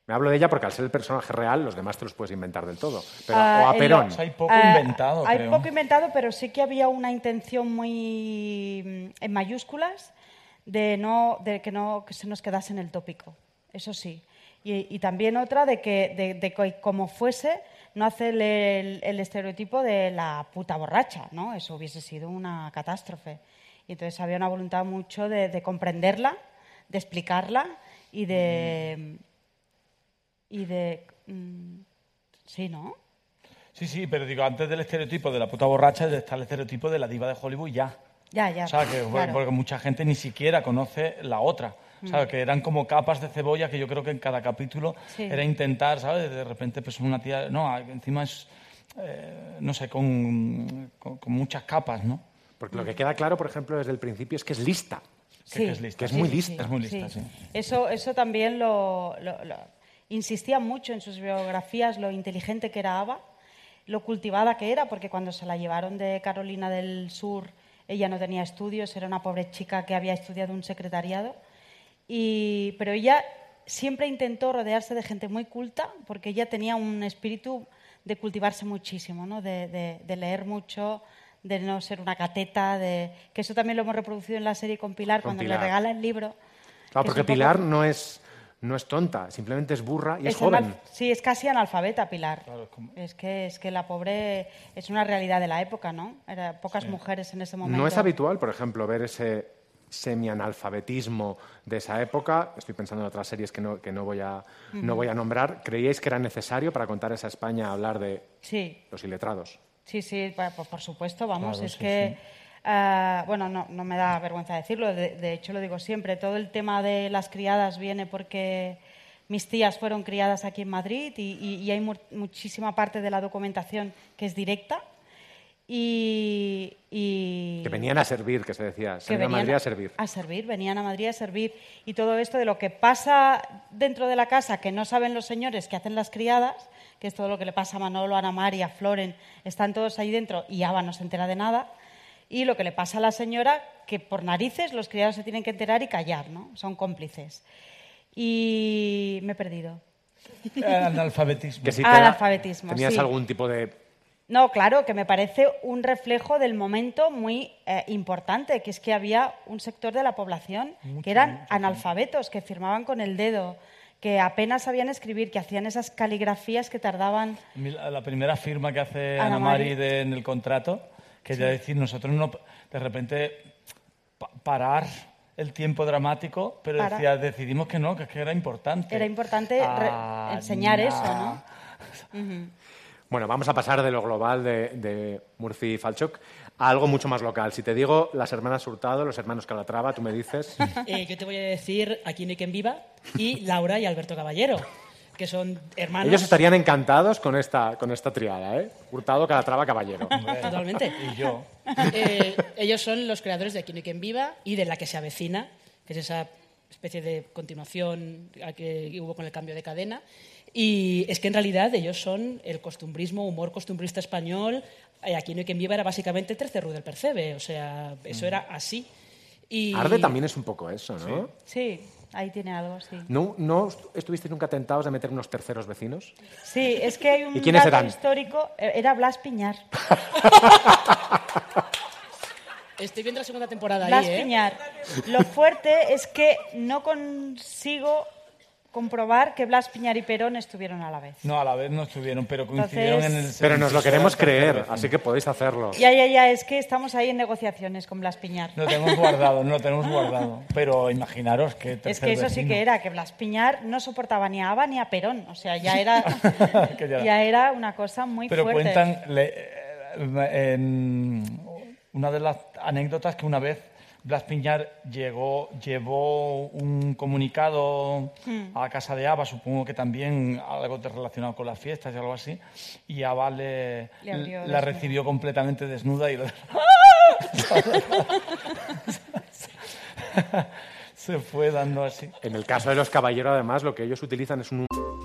Me hablo de ella porque al ser el personaje real, los demás te los puedes inventar del todo. Pero,
Ah,
o a Perón.
Hay poco
Ah,
inventado,
Hay
creo.
poco inventado, pero sí que había una intención muy mm, en mayúsculas de no de que no que se nos quedase en el tópico. Eso sí. Y, y también otra de que de, de que como fuese no hacer el, el estereotipo de la puta borracha, ¿no? Eso hubiese sido una catástrofe. Y entonces había una voluntad mucho de, de comprenderla, de explicarla y de y de mm, sí, ¿no?
Sí, sí, pero digo, antes del estereotipo de la puta borracha está el estereotipo de la diva de Hollywood ya.
Ya, ya.
O sea, que
claro.
porque mucha gente ni siquiera conoce la otra. ¿Sabes? Que eran como capas de cebolla que yo creo que en cada capítulo
Sí.
era intentar, ¿sabes? De repente, pues una tía. No, encima es. eh, no sé, con, con, con muchas capas, ¿no?
Porque lo que queda claro, por ejemplo, desde el principio es que es lista.
Sí,
que es lista.
Que es
sí,
muy
sí,
lista.
Es muy lista,
sí.
sí.
Eso, eso también lo, lo- lo- insistía mucho en sus biografías, lo inteligente que era Ava, lo cultivada que era, porque cuando se la llevaron de Carolina del Sur, ella no tenía estudios, era una pobre chica que había estudiado un secretariado. Y, pero ella siempre intentó rodearse de gente muy culta, porque ella tenía un espíritu de cultivarse muchísimo, ¿no? de, de- de leer mucho, de no ser una cateta, de, que eso también lo hemos reproducido en la serie con Pilar,
Con
cuando
Pilar.
le regala el libro.
Claro, porque
un poco-
Pilar no es, no es tonta, simplemente es burra y es,
es
joven.
anal- sí, es casi analfabeta Pilar.
Claro, es como-
Es que es que la pobre es una realidad de la época, ¿no? Era pocas mujeres en ese momento.
No es habitual, por ejemplo, ver ese semianalfabetismo de esa época. Estoy pensando en otras series que no, que no, voy, a, no voy a nombrar. ¿Creíais que era necesario para contar esa España hablar de
Sí,
los iletrados?
sí, sí, por, por supuesto, vamos.
Claro,
es
sí,
que, ah, bueno, no, no me da vergüenza decirlo, de, de hecho lo digo siempre, todo el tema de las criadas viene porque mis tías fueron criadas aquí en Madrid y, y- y hay mu- muchísima parte de la documentación que es directa. Y, y-
Que venían a servir, que se decía. Se
que
a
venían
Madrid a servir.
A servir, venían a Madrid a servir. Y todo esto de lo que pasa dentro de la casa, que no saben los señores que hacen las criadas, que es todo lo que le pasa a Manolo, a Ana María, a Floren, están todos ahí dentro y Ava no se entera de nada. Y lo que le pasa a la señora, que por narices los criados se tienen que enterar y callar, ¿no? Son cómplices. Y me he perdido.
Analfabetismo.
Que si te-
analfabetismo,
tenías
sí.
algún tipo de...
No, claro, que me parece un reflejo del momento muy eh, importante, que es que había un sector de la población que eran analfabetos, que firmaban con el dedo, que apenas sabían escribir, que hacían esas caligrafías que tardaban.
La primera firma que hace
Ana
Mari de- en el contrato, que es decir, nosotros no, de repente, pa- parar el tiempo dramático, pero
Para.
decía, decidimos que no, que es que era importante.
Era importante
Ah,
enseñar
nah.
eso, ¿no? Ujú.
Bueno, vamos a pasar de lo global de, de Murci y Falchuk a algo mucho más local. Si te digo las hermanas Hurtado, los hermanos Calatrava, tú me dices...
Eh, yo te voy a decir Aquí no hay quien viva y Laura y Alberto Caballero, que son hermanos.
Ellos estarían encantados con esta, con esta triada, ¿eh? Hurtado, Calatrava, Caballero.
Totalmente.
Y yo.
Eh, ellos son los creadores de Aquí no hay quien viva y de La que se avecina, que es esa especie de continuación a que hubo con el cambio de cadena. Y es que en realidad ellos son el costumbrismo, humor costumbrista español. Eh, Aquí no hay quien viva era básicamente Tercerru del Percebe, o sea, eso era así. Y
Arde también es un poco eso, ¿no?
Sí, ahí tiene algo, sí.
¿No, ¿No estuvisteis nunca tentados de meter unos terceros vecinos?
Sí, es que hay un
¿Y quiénes
dato
eran?
histórico, eh, era Blas Piñar.
Estoy viendo la segunda temporada
Blas
ahí, ¿eh?
Piñar. Lo fuerte es que no consigo comprobar que Blas Piñar y Perón estuvieron a la vez.
No, a la vez no estuvieron, pero coincidieron
Entonces-
en el...
Pero nos lo queremos creer, así que podéis hacerlo.
Ya, ya, ya, es que estamos ahí en negociaciones con Blas Piñar.
Lo tenemos guardado, no lo tenemos guardado. Pero imaginaros que...
Es que eso sí que era, que Blas Piñar no soportaba ni a Aba ni a Perón. O sea, ya era,
ya-
era una cosa muy
Pero
fuerte.
cuentan le- eh, en una de las anécdotas que una vez Blas Piñar llegó, llevó un comunicado
Hmm.
a la casa de Ava, supongo que también algo relacionado con las fiestas y algo así, y Ava le,
Le
la recibió completamente desnuda y lo- se fue dando así.
En el caso de los caballeros, además, lo que ellos utilizan es un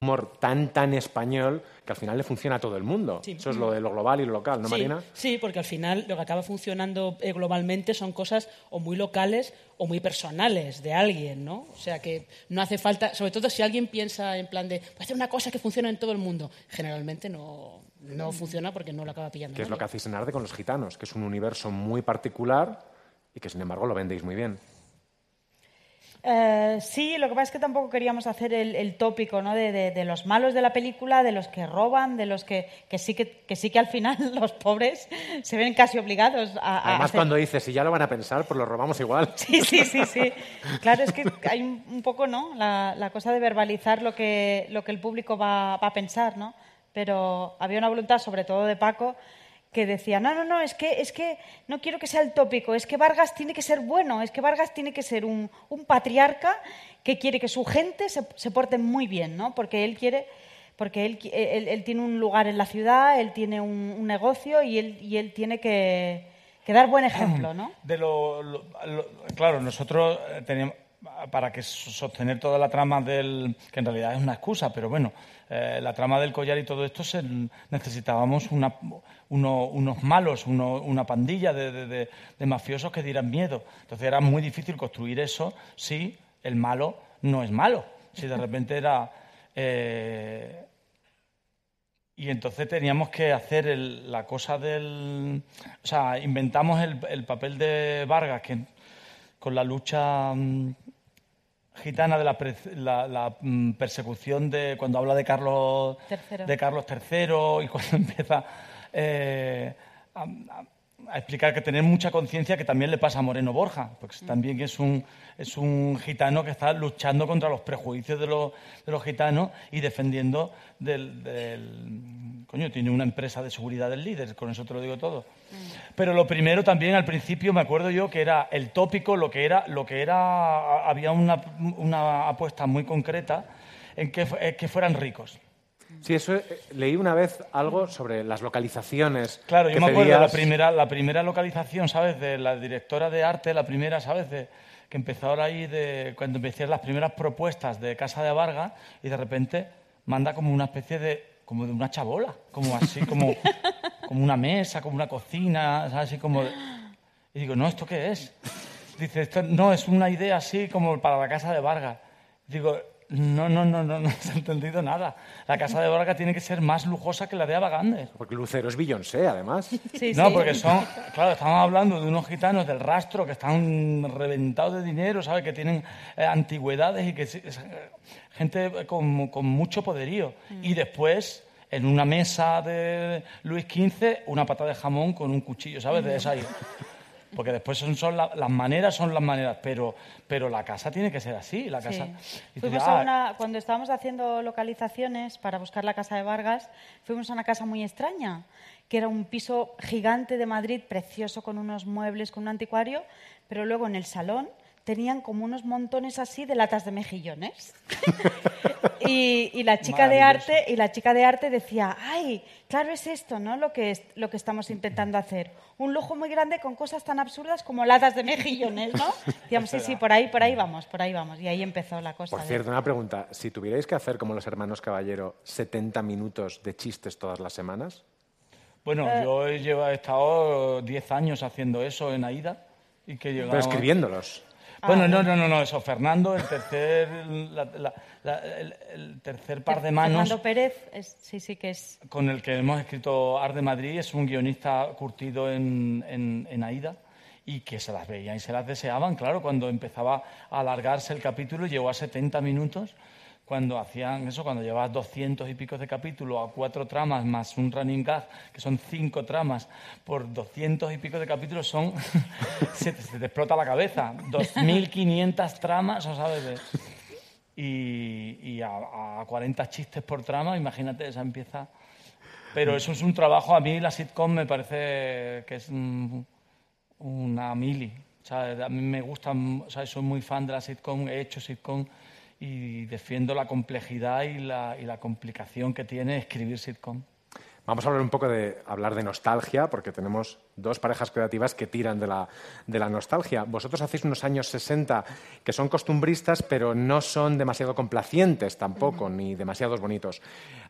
Humor tan, tan español que al final le funciona a todo el mundo.
Sí.
Eso es lo de lo global y lo local, ¿no,
sí,
Marina?
Sí, porque al final lo que acaba funcionando eh, globalmente son cosas o muy locales o muy personales de alguien, ¿no? O sea que no hace falta, sobre todo si alguien piensa en plan de, voy a hacer una cosa que funcione en todo el mundo, generalmente no, no funciona porque no lo acaba pillando.
Que es lo que hacéis en Arde con los gitanos, que es un universo muy particular y que sin embargo lo vendéis muy bien.
Eh, sí, lo que pasa es que tampoco queríamos hacer el, el tópico ¿no? de, de- de los malos de la película, de los que roban, de los que, que, sí, que, que sí que al final los pobres se ven casi obligados a, a
Además,
hacer-
cuando dices, si ya lo van a pensar, pues lo robamos igual.
Sí, sí, sí, sí. Claro, es que hay un, un poco, ¿no? La, la cosa de verbalizar lo que, lo que el público va, va a pensar, ¿no? Pero había una voluntad, sobre todo de Paco, que decía, no, no, no, es que, es que no quiero que sea el tópico, es que Vargas tiene que ser bueno, es que Vargas tiene que ser un, un patriarca que quiere que su gente se, se porte muy bien, ¿no? Porque él quiere... Porque él, él- él tiene un lugar en la ciudad, él tiene un, negocio y él, y él tiene que, dar buen ejemplo, ¿no?
De lo, lo- claro, nosotros eh, teníamos para que so- sostener toda la trama del que en realidad es una excusa, pero bueno, eh, la trama del collar y todo esto se, necesitábamos una- uno- unos malos, uno- una pandilla de, de- mafiosos que dieran miedo. Entonces era muy difícil construir eso si el malo no es malo, si de repente era eh, y entonces teníamos que hacer el- la cosa del... O sea, inventamos el, el papel de Vargas, que con la lucha mm, gitana de la, la- la, mm, persecución de... Cuando habla de Carlos,
Tercero.
de Carlos III y cuando empieza eh, a, a- a explicar que tener mucha conciencia que también le pasa a Moreno Borja, porque también es un, es un gitano que está luchando contra los prejuicios de los, de los gitanos y defendiendo del, del- Coño, tiene una empresa de seguridad del líder, con eso te lo digo todo. Pero lo primero también al principio me acuerdo yo que era el tópico, lo que era, lo que era había una, una apuesta muy concreta en que, que fueran ricos.
Sí, eso eh, leí una vez algo sobre las localizaciones.
Claro, yo me acuerdo la
pedías.
primera, la primera localización, ¿sabes? De la directora de arte, la primera, ¿sabes? De, que empezó ahora ahí de cuando empecé las primeras propuestas de Casa de Vargas y de repente manda como una especie de como de una chabola, como así, como, como una mesa, como una cocina, ¿sabes? Así como de- y digo, no, ¿esto qué es? Dice, esto no, es una idea así como para la Casa de Vargas. Digo, no, no, no, no, no se ha entendido nada. La Casa de Vargas tiene que ser más lujosa que la de Ava Gardner.
Porque Lucero es Beyoncé, además.
no, porque son, claro, estamos hablando de unos gitanos del rastro que están reventados de dinero, ¿sabes? Que tienen eh, antigüedades y que sí- es, eh, gente con, con mucho poderío. Y después, en una mesa de Luis XV, una pata de jamón con un cuchillo, ¿sabes? De esa ahí. Porque después son, son la- las maneras son las maneras, pero, pero la casa tiene que ser así. La casa,
Sí. Fuimos a
"Ah,
una, cuando estábamos haciendo localizaciones para buscar la casa de Vargas, fuimos a una casa muy extraña, que era un piso gigante de Madrid, precioso, con unos muebles, con un anticuario, pero luego en el salón tenían como unos montones así de latas de mejillones. y, y la chica de arte y la chica de arte decía, ay, claro es esto, ¿no? Lo que es, lo que estamos intentando hacer, un lujo muy grande con cosas tan absurdas como latas de mejillones, ¿no? Decíamos, sí, sí, por ahí, por ahí vamos, por ahí vamos, y ahí empezó la cosa.
Por
de-
cierto, una pregunta. Si tuvierais que hacer como los hermanos Caballero 70 minutos de chistes todas las semanas,
Bueno,
Eh.
yo he, llevado- he estado 10 años haciendo eso en AIDA. Y que
pero escribiéndolos.
Bueno,
Ah,
no, no, no, no, eso. Fernando, el tercer, la- la- la- el, el tercer par de manos
Fernando Pérez, es- sí, sí que es...
con el que hemos escrito Art de Madrid es un guionista curtido en, en, en AIDA y que se las veían y se las deseaban, claro, cuando empezaba a alargarse el capítulo, llegó a 70 minutos, cuando hacían eso, cuando llevabas 200 y pico de capítulo a cuatro tramas más un running gag, que son cinco tramas por 200 y pico de capítulos, son... se, te, explota la cabeza. 2.500 tramas, o sabes, de- y, y a, a 40 chistes por trama, imagínate, esa empieza... Pero eso es un trabajo, a mí la sitcom me parece que es una mili. O a mí me gusta, soy muy fan de la sitcom, he hecho sitcom y defiendo la complejidad y la, y la complicación que tiene escribir sitcom.
Vamos a hablar un poco de hablar de nostalgia, porque tenemos dos parejas creativas que tiran de la, de la nostalgia. Vosotros hacéis unos años 60 que son costumbristas, pero no son demasiado complacientes tampoco, ni demasiados bonitos.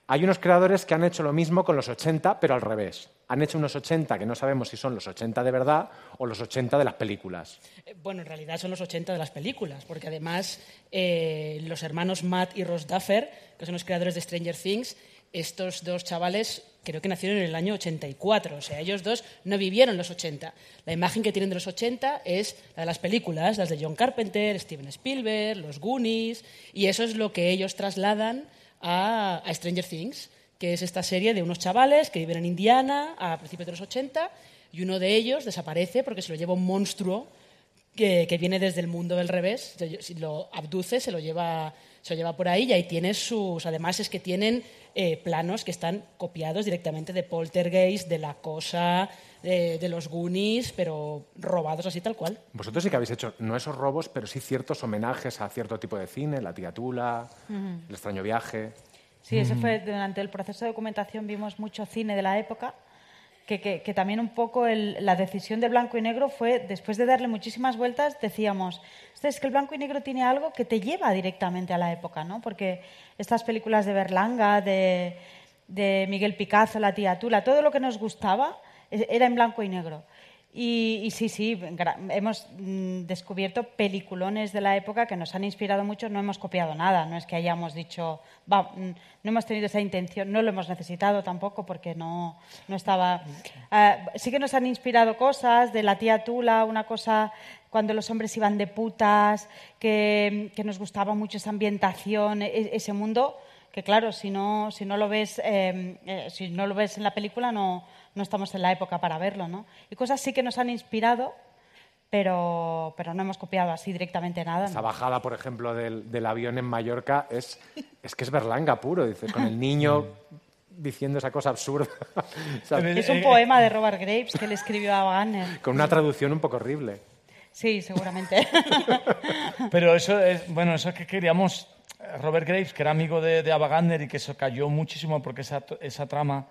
Hay unos creadores que han hecho lo mismo con los 80, pero al revés. Han hecho unos 80 que no sabemos si son los 80 de verdad o los 80 de las películas.
Eh, Bueno, en realidad son los 80 de las películas, porque además eh, los hermanos Matt y Ross Duffer, que son los creadores de Stranger Things, estos dos chavales creo que nacieron en el año 84, o sea, ellos dos no vivieron los 80. La imagen que tienen de los 80 es la de las películas, las de John Carpenter, Steven Spielberg, los Goonies, y eso es lo que ellos trasladan a, Stranger Things, que es esta serie de unos chavales que viven en Indiana a principios de los 80 y uno de ellos desaparece porque se lo lleva un monstruo que, viene desde el mundo del revés, si lo abduce, se lo lleva, se lo lleva por ahí y ahí tienes sus... Además es que tienen eh, planos que están copiados directamente de Poltergeist, de La Cosa, de, de los Goonies, pero robados así tal cual.
Vosotros sí que habéis hecho, no esos robos, pero sí ciertos homenajes a cierto tipo de cine, La tía Tula. El extraño viaje.
Sí, ese fue durante el proceso de documentación vimos mucho cine de la época, que, que- también un poco el- la decisión de blanco y negro fue, después de darle muchísimas vueltas, decíamos, "Este, es que el blanco y negro tiene algo que te lleva directamente a la época, ¿no? Porque estas películas de Berlanga, de, de Miguel Picasso, La tía Tula, todo lo que nos gustaba eh, era en blanco y negro. Y, y sí, sí, hemos mm, descubierto peliculones de la época que nos han inspirado mucho, no hemos copiado nada, no es que hayamos dicho, va, mm, no hemos tenido esa intención, no lo hemos necesitado tampoco porque no, no estaba... Ah, sí que nos han inspirado cosas de la tía Tula, una cosa cuando los hombres iban de putas, que, que nos gustaba mucho esa ambientación, e- ese mundo que claro, si no, si no lo ves, eh, eh, si no lo ves en la película, no, no estamos en la época para verlo, ¿no? Y cosas sí que nos han inspirado, pero, pero no hemos copiado así directamente nada.
Esa
¿no?
bajada, por ejemplo, del, del avión en Mallorca es, es que es Berlanga puro, dice, con el niño diciendo esa cosa absurda. O sea,
Es un poema de Robert Graves que le escribió a Wagner.
con una traducción un poco horrible.
Sí, seguramente.
Pero eso es, bueno, eso es que queríamos. Robert Graves, que era amigo de, de Ava Gardner y que se cayó muchísimo porque esa, esa trama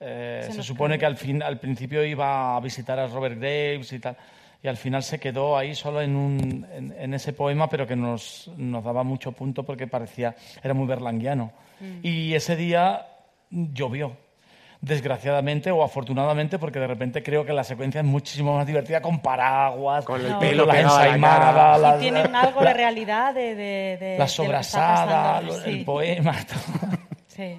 eh,
Se
se, supone
cayó.
que al, fin, al principio iba a visitar a Robert Graves y tal. Y al final se quedó ahí solo en, un, en, en ese poema, pero que nos, nos daba mucho punto porque parecía, era muy berlanguiano.
Mm.
Y ese día llovió. Desgraciadamente o afortunadamente, porque de repente creo que la secuencia es muchísimo más divertida con paraguas,
Con el
No.
pelo la cara.
ensaimadas,
Y
las-
tienen algo de
la-
realidad de, de, de-
la
de lo- Sí,
el poema. todo.
Sí.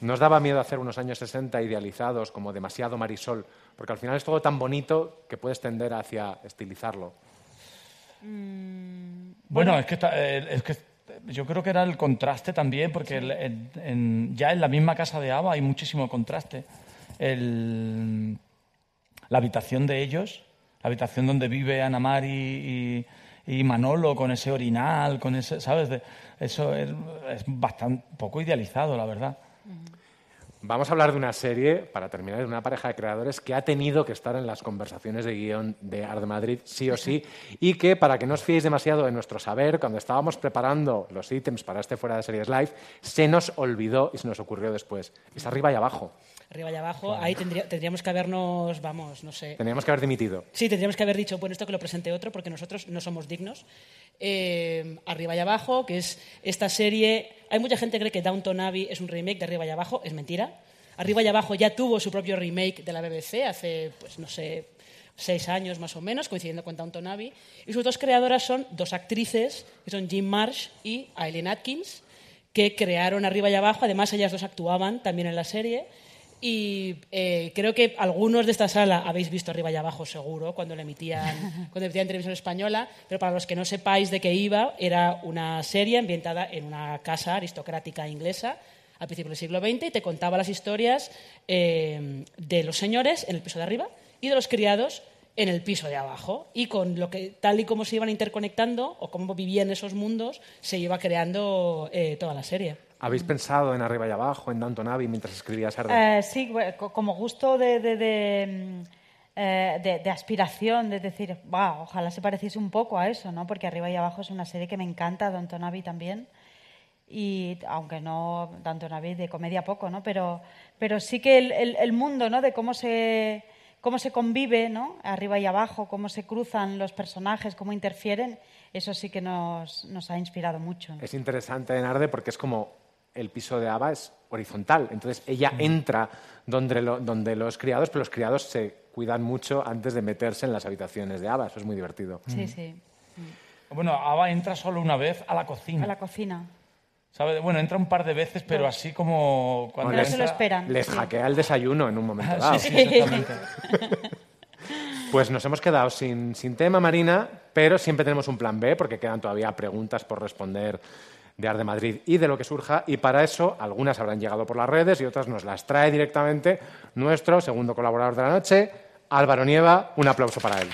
¿Nos daba miedo hacer unos años 60 idealizados como demasiado Marisol? Porque al final es todo tan bonito que puedes tender hacia estilizarlo.
Bueno, es que, está- eh, es que yo creo que era el contraste también, porque el- en- en- ya en la misma casa de Ava hay muchísimo contraste. El- la habitación de ellos, La habitación donde vive Ana Mari y, y Manolo con ese orinal, con ese, ¿sabes? De- eso es, bastante poco idealizado, la verdad.
Vamos a hablar de una serie, para terminar, de una pareja de creadores que ha tenido que estar en las conversaciones de guion de Art de Madrid, sí o sí, y que, para que no os fiéis demasiado de nuestro saber, cuando estábamos preparando los ítems para este Fuera de Series Live, se nos olvidó y se nos ocurrió después. Es arriba y abajo.
Arriba y abajo, ahí tendría- tendríamos que habernos, vamos, no sé.
Teníamos que haber dimitido.
Sí, tendríamos que haber dicho, bueno, esto que lo presente otro, porque nosotros no somos dignos. Eh, Arriba y Abajo, que es esta serie. Hay mucha gente que cree que Downton Abbey es un remake de Arriba y Abajo, es mentira. Arriba y Abajo ya tuvo su propio remake de la BBC hace, pues no sé, seis años más o menos, coincidiendo con Downton Abbey. Y sus dos creadoras son dos actrices, que son Jim Marsh y Eileen Atkins, que crearon Arriba y Abajo. Además, ellas dos actuaban también en la serie. Y eh, creo que algunos de esta sala habéis visto Arriba y Abajo, seguro, cuando le emitían, cuando emitían en televisión española. Pero para los que no sepáis de qué iba, era una serie ambientada en una casa aristocrática inglesa al principio del siglo XX y te contaba las historias eh, de los señores en el piso de arriba y de los criados en el piso de abajo. Y con lo que, tal y como se iban interconectando o cómo vivían esos mundos, se iba creando eh, toda la serie.
¿Habéis pensado en arriba y abajo, en Downton Abbey, mientras escribías Art de
Eh, sí, como gusto de, de- de, mm, eh, de- de aspiración, de decir, "Buah, ojalá se pareciese un poco a eso, ¿no? Porque Arriba y Abajo es una serie que me encanta, Downton Abbey también. Y aunque no, Downton Abbey de comedia poco, ¿no? Pero, pero sí que el, el- el mundo, ¿no? De cómo se, cómo se convive, ¿no? Arriba y abajo, cómo se cruzan los personajes, cómo interfieren, eso sí que nos, nos ha inspirado mucho.
Es interesante en Arde porque es como el piso de Ava es horizontal. Entonces ella entra donde, lo- donde los criados, pero los criados se cuidan mucho antes de meterse en las habitaciones de Ava. Eso es muy divertido.
Sí, sí.
Bueno, Ava entra solo una vez a la cocina.
A la cocina.
¿sabe? Bueno, entra un par de veces, pero así como cuando
Pero se lo esperan.
Les
sí.
hackea el desayuno en un momento
Ah,
dado.
sí, sí, exactamente.
Pues nos hemos quedado sin, sin tema, Marina, pero siempre tenemos un plan B porque quedan todavía preguntas por responder de Ar de Madrid y de lo que surja. Y para eso, algunas habrán llegado por las redes y otras nos las trae directamente nuestro segundo colaborador de la noche, Álvaro Nieva. Un aplauso para él.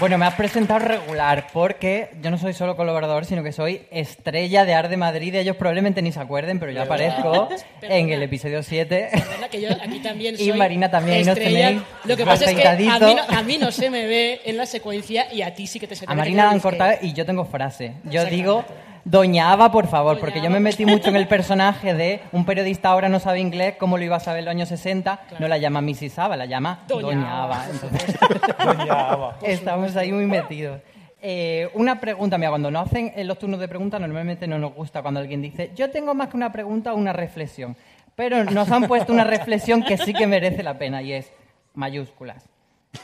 Bueno, me has presentado regular porque yo no soy solo colaborador, sino que soy estrella de Arde Madrid. Ellos probablemente ni se acuerden, pero yo aparezco en el episodio 7.
Perdona, que yo aquí también
Y
soy
Marina también, nos
estrella. Lo que pasa es que a mí, no, a mí no se me ve en la secuencia y a ti sí que te se te
A Marina la han cortado y yo tengo frase. Yo digo, Doña Ava, por favor, porque yo me metí mucho en el personaje de un periodista ahora no sabe inglés, ¿cómo lo iba a saber en los años 60? No la llama Mrs. Ava, la llama
Doña
Doña,
Ava.
Ava. Entonces,
Doña Ava.
estamos ahí muy metidos. Eh, una pregunta, mira, cuando nos hacen en los turnos de preguntas, normalmente no nos gusta cuando alguien dice, yo tengo más que una pregunta o una reflexión. Pero nos han puesto una reflexión que sí que merece la pena y es mayúsculas.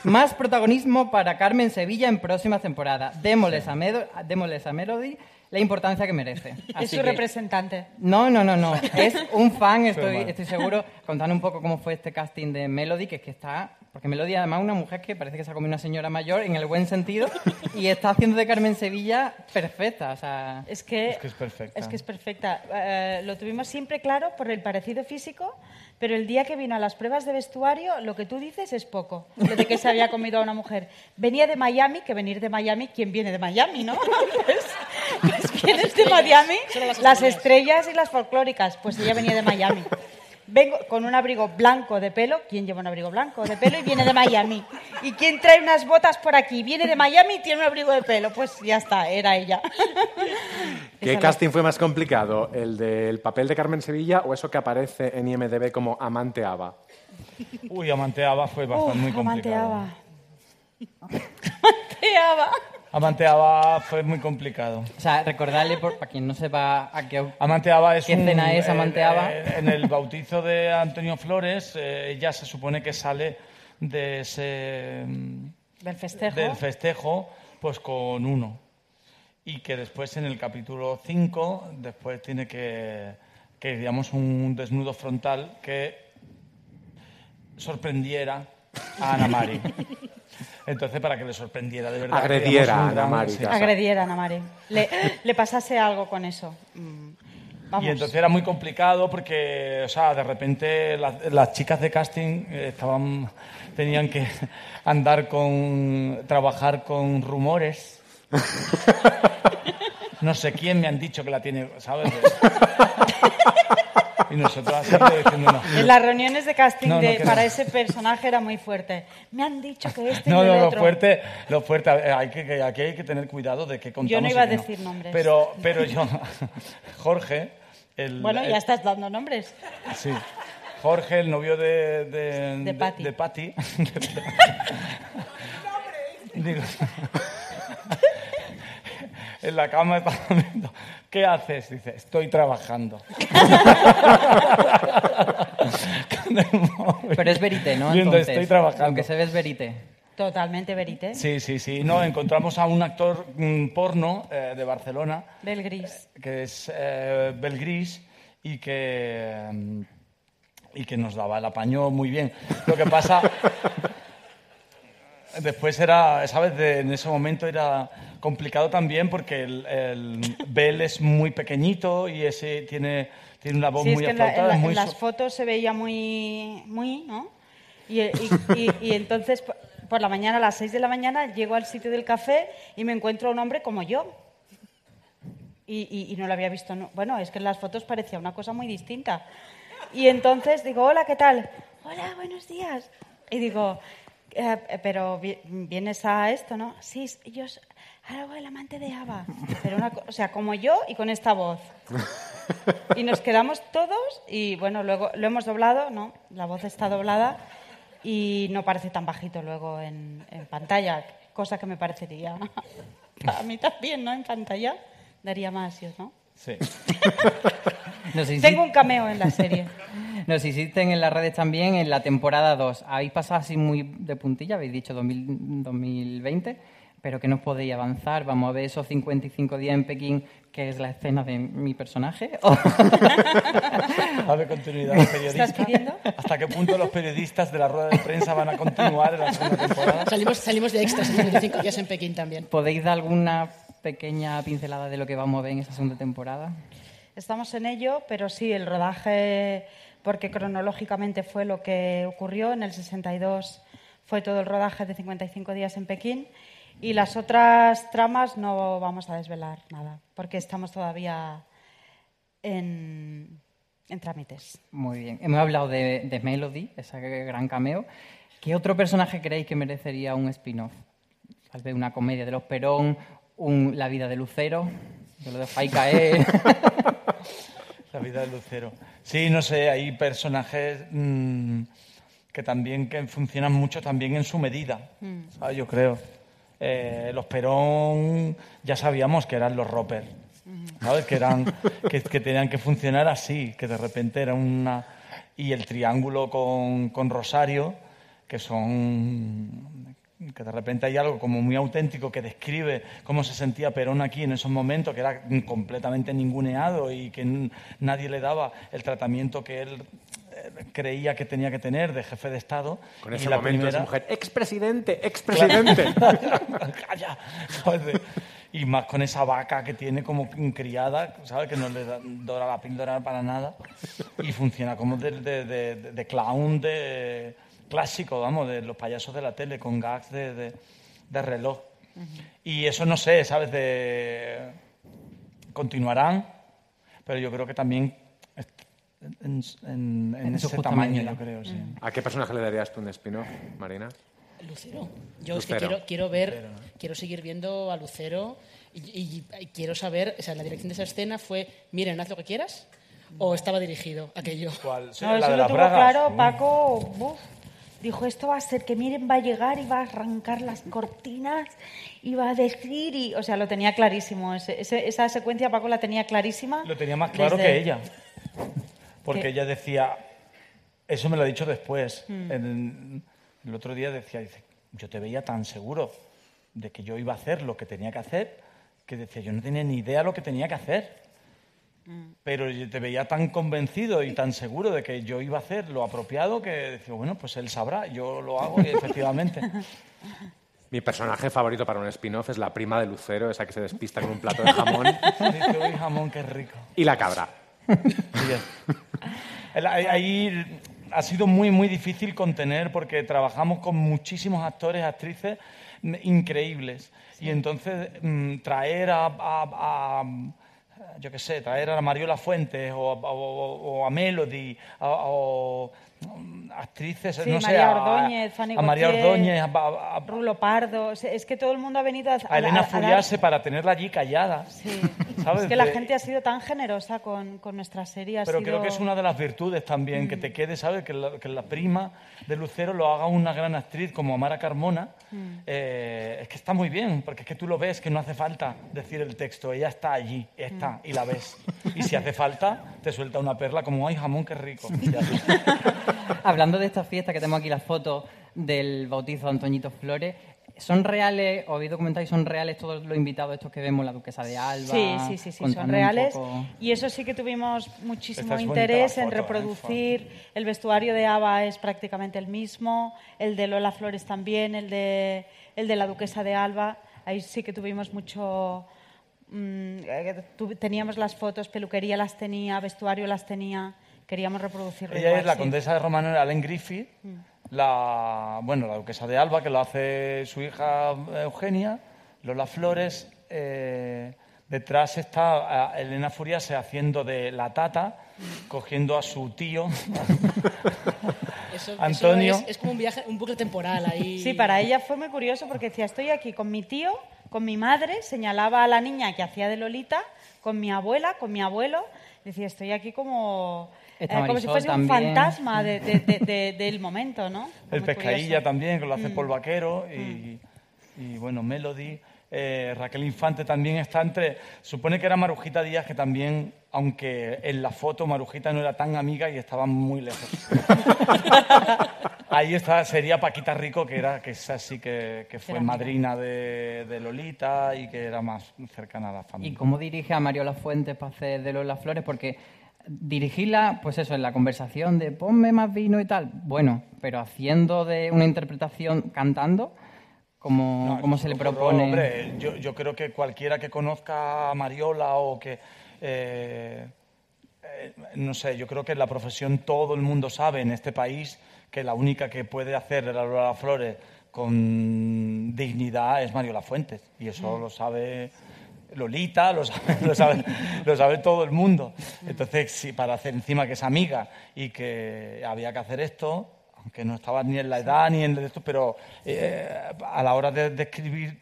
Más protagonismo para Carmen Sevilla en próximas temporadas. Démosles a, Medo- démosles a Melody la importancia que merece.
Es
Así
su
que-
representante.
no, no, no, no. Es un fan, estoy, estoy seguro. Contando un poco cómo fue este casting de Melody, que es que está. Porque Melody, además, es una mujer que parece que se ha comido una señora mayor en el buen sentido y está haciendo de Carmen Sevilla perfecta. O sea,
Es que
Es que es perfecta.
Es que es perfecta. Eh, lo tuvimos siempre claro por el parecido físico, pero el día que vino a las pruebas de vestuario, lo que tú dices es poco. Lo de que se había comido a una mujer. Venía de Miami, que venir de Miami, ¿quién viene de Miami, no? Pues, pues vienes de Miami,
las
las
estrellas.
estrellas y las folclóricas. Pues ella venía de Miami. Vengo con un abrigo blanco de pelo. ¿Quién lleva un abrigo blanco de pelo y viene de Miami? ¿Y quién trae unas botas por aquí? Viene de Miami y tiene un abrigo de pelo. Pues ya está, era ella.
¿Qué
Esa
casting fue más complicado? ¿El del papel de Carmen Sevilla o eso que aparece en IMDB como amante Ava?
Uy, Amante Ava fue bastante muy
Uf,
complicado.
amanteaba. Amanteaba.
Amante Ava fue muy complicado.
o sea recordarle, por, para quien no sepa a qué.
Amante Ava es
¿Qué
un-
escena es Amante
eh, eh, En el bautizo de Antonio Flores, eh, ella se supone que sale de ese mm,
Del festejo.
del festejo, pues con uno. Y que después en el capítulo 5, después tiene que, que digamos, un desnudo frontal que sorprendiera a Ana Mari. Entonces, para que le sorprendiera de verdad.
Agrediera
digamos,
a Ana
gran-
Mari,
sí.
claro.
Agrediera a Ana Mari. Le, le pasase algo con eso. Mm. Vamos.
Y entonces era muy complicado porque, o sea, de repente las, las chicas de casting estaban, tenían que andar con, trabajar con rumores. No sé quién me han dicho que la tiene, ¿sabes? Y nosotros así diciendo no.
En las reuniones de casting
No, no,
de-
no.
para ese personaje era muy fuerte. Me han dicho que este
No,
y
no,
el
lo
otro.
fuerte, lo fuerte, hay que, aquí hay que tener cuidado de que contamos.
no
y
iba a decir nombres.
Pero, pero yo, Jorge, el,
Bueno, ya estás dando nombres.
Sí. Jorge, el novio de... De,
De Patty.
de Patty. Digo, en la cama estaba viendo, ¿qué haces? Dice, estoy trabajando. Con el móvil.
Pero es verité, ¿no?
Viendo,
Entonces,
estoy trabajando.
Lo que se ve es verité.
Totalmente verité.
Sí, sí, sí. No, encontramos a un actor mm, porno eh, de Barcelona
Del gris.
que es eh, Belgris y que, mm, y que nos daba el apaño muy bien. Lo que pasa, después era, ¿sabes? De- en ese momento era complicado también porque el, el Bel es muy pequeñito y ese tiene, tiene una voz
Sí, es
muy
que en, la- en
aflautada.
la-
es muy
en las
so-
fotos se veía muy, muy, ¿no? Y, y- y- y entonces por- por la mañana, a las 6 de la mañana, llego al sitio del café y me encuentro a un hombre como yo. Y, y- y no lo había visto. no- Bueno, es que en las fotos parecía una cosa muy distinta. Y entonces digo, hola, ¿qué tal? Hola, buenos días. Y digo, "Eh, eh, pero vi- vienes a esto, ¿no? Sí, yo hago el amante de Ava. Pero una, o sea, como yo y con esta voz. Y nos quedamos todos y bueno, luego lo hemos doblado, ¿no? La voz está doblada y no parece tan bajito luego en, en pantalla, cosa que me parecería. A mí también, ¿no? En pantalla daría más, ¿sí, ¿no?
Sí.
Tengo un cameo en la serie.
Nos hicisten en las redes también en la temporada 2. Habéis pasado así muy de puntilla, habéis dicho 2000 2020, pero que no os podéis avanzar. Vamos a ver esos 55 días en Pekín, que es la escena de mi personaje.
A ver, continuidad los periodistas.
¿Estás pidiendo?
¿Hasta qué punto los periodistas de la rueda de prensa van a continuar en la segunda temporada?
Salimos, salimos de extras en 55 días en Pekín también.
¿Podéis dar alguna pequeña pincelada de lo que vamos a ver en esta segunda temporada?
Estamos en ello, pero sí, el rodaje, porque cronológicamente fue lo que ocurrió, en el 62 fue todo el rodaje de 55 días en Pekín y las otras tramas no vamos a desvelar nada, porque estamos todavía en, en trámites.
Muy bien. Hemos hablado de, de Melody, esa gran cameo. ¿Qué otro personaje creéis que merecería un spin-off? Tal vez una comedia de los Perón, un La vida de Lucero. Yo lo dejo ahí caer.
La vida de Lucero. Sí, no sé, hay personajes mm, que también que funcionan mucho también en su medida,
Mm.
¿sabes? yo creo. Eh, los Perón ya sabíamos que eran los Roper, ¿sabes? Que, eran, que, que tenían que funcionar así, que de repente era una... Y el triángulo con, con Rosario, que son que de repente hay algo como muy auténtico que describe cómo se sentía Perón aquí en esos momentos, que era completamente ninguneado y que nadie le daba el tratamiento que él eh, creía que tenía que tener de jefe de Estado.
Con
Y
ese
la
momento
primera-
esa mujer, expresidente, expresidente.
Calla. De- Y más con esa vaca que tiene como criada, ¿sabes? Que no le dora la píldora para nada. Y funciona como de, de- de- de- de clown de clásico, vamos, de los payasos de la tele, con gags de, de- de reloj. Y eso no sé, ¿sabes? De... Continuarán, pero yo creo que también en, en- en ese tamaño, yo creo, sí.
¿A qué personaje le darías tú un spin-off, Marina?
Lucero. Yo es que
Lucero.
quiero, quiero ver, quiero seguir viendo a Lucero y, y- y quiero saber, o sea, la dirección de esa escena fue, miren, haz lo que quieras, o estaba dirigido aquello.
¿Cuál? Sí,
No,
la
eso
de
lo tuvo
bragas.
claro
Uh.
Paco. buf. Dijo, esto va a ser que Miren va a llegar y va a arrancar las cortinas y va a decir... Y, o sea, lo tenía clarísimo. Ese- ese- esa secuencia Paco la tenía clarísima.
Lo tenía más claro
desde-
que ella. Porque
¿Qué?
ella decía, eso me lo ha dicho después.
Mm.
En- el otro día decía, dice, yo te veía tan seguro de que yo iba a hacer lo que tenía que hacer, que decía, yo no tenía ni idea lo que tenía que hacer. Pero yo te veía tan convencido y tan seguro de que yo iba a hacer lo apropiado que decía, bueno, pues él sabrá, yo lo hago y efectivamente.
Mi personaje favorito para un spin-off es la prima de Lucero, esa que se despista con un plato de jamón.
Dice, uy, jamón, qué rico.
Y la cabra.
Ahí- ha sido muy, muy difícil contener porque trabajamos con muchísimos actores, actrices mm, increíbles. Y entonces mm, traer a, a- a, yo qué sé, traer a Mariola Fuentes o, o- o a Melody o actrices,
Sí,
no sé,
María
a-
Ordóñez, Fanny
a María Ordóñez, a- a- a-
Rulo Pardo. Es que todo el mundo ha venido a,
a Elena
a- a
Furiase para tenerla allí callada. ¿sabes?
Es que la gente ha sido tan generosa con, con nuestra serie.
Pero
sido-
creo que es una de las virtudes también, que te quede, ¿sabes? Que la, que la prima de Lucero lo haga una gran actriz como Amara Carmona.
Mm.
eh, es que está muy bien, porque es que tú lo ves, que no hace falta decir el texto, ella está allí, está,
Mm.
y la ves. Y si hace falta, te suelta una perla como, ay, jamón, qué rico. Ya.
Hablando de esta fiesta que tenemos aquí las fotos del bautizo de Antoñito Flores, ¿son reales, os habéis documentado y son reales todos los invitados estos que vemos, la duquesa de Alba?
Sí, sí, sí, sí, son reales.
poco.
Y eso sí que tuvimos muchísimo
es
interés
la
en
foto, ¿eh?
reproducir. El vestuario de Ava es prácticamente el mismo, el de Lola Flores también, el de, el de la duquesa de Alba. Ahí sí que tuvimos mucho... mm, eh, tu- teníamos las fotos, peluquería las tenía, vestuario las tenía. Queríamos reproducirlo
Ella
igual,
es la
sí.
condesa de Romano, Allen Griffith,
Mm.
la, bueno, la duquesa de Alba, que lo hace su hija eh, Eugenia, Lola Flores. eh, detrás está eh, Elena Furiase haciendo de la tata, cogiendo a su tío.
Eso, eso
Antonio.
es, es como un viaje, un bucle temporal ahí.
Sí, para ella fue muy curioso porque decía, estoy aquí con mi tío, con mi madre, señalaba a la niña que hacía de Lolita, con mi abuela, con mi abuelo, decía, estoy aquí como,
Está
eh, como si
Marisol
fuese un
también.
fantasma de- de- de- de- del momento, ¿no?
El pescadilla también, que lo hace
Mm.
Paul Vaquero. Y, y, bueno, Melody. Eh, Raquel Infante también está entre. Supone que era Marujita Díaz, que también, aunque en la foto Marujita no era tan amiga y estaba muy lejos. Ahí está, sería Paquita Rico, que era que esa sí que, que fue madrina de, de Lolita y que era más cercana a la
¿Y
familia.
cómo dirige a Mariola Fuentes para hacer de Lola Flores? Porque dirigirla, pues eso, en la conversación de ponme más vino y tal, bueno, pero haciendo de una interpretación cantando, ¿cómo, cómo se le propone?
hombre, yo, yo creo que cualquiera que conozca a Mariola o que... eh, eh, no sé, yo creo que en la profesión todo el mundo sabe en este país que la única que puede hacer la Lola Flores con dignidad es Mariola Fuentes. Y eso
Mm.
lo sabe Lolita, lo sabe, todo el mundo. Entonces, para hacer encima que es amiga y que había que hacer esto, aunque no estaba ni en la edad ni en esto, pero eh, a la hora de, de escribir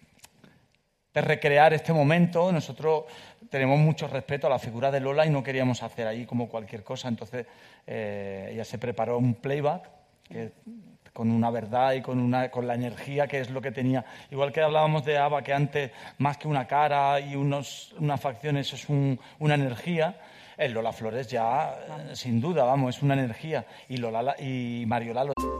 de recrear este momento, nosotros tenemos mucho respeto a la figura de Lola y no queríamos hacer ahí como cualquier cosa. Entonces, eh, ella se preparó un playback que- con una verdad y con, una, con la energía que es lo que tenía. Igual que hablábamos de Ava, que antes, más que una cara y unos, unas facciones, es un- una energía. El Lola Flores ya, sin duda, vamos, es una energía. Y, Lola, la- y Mariola lo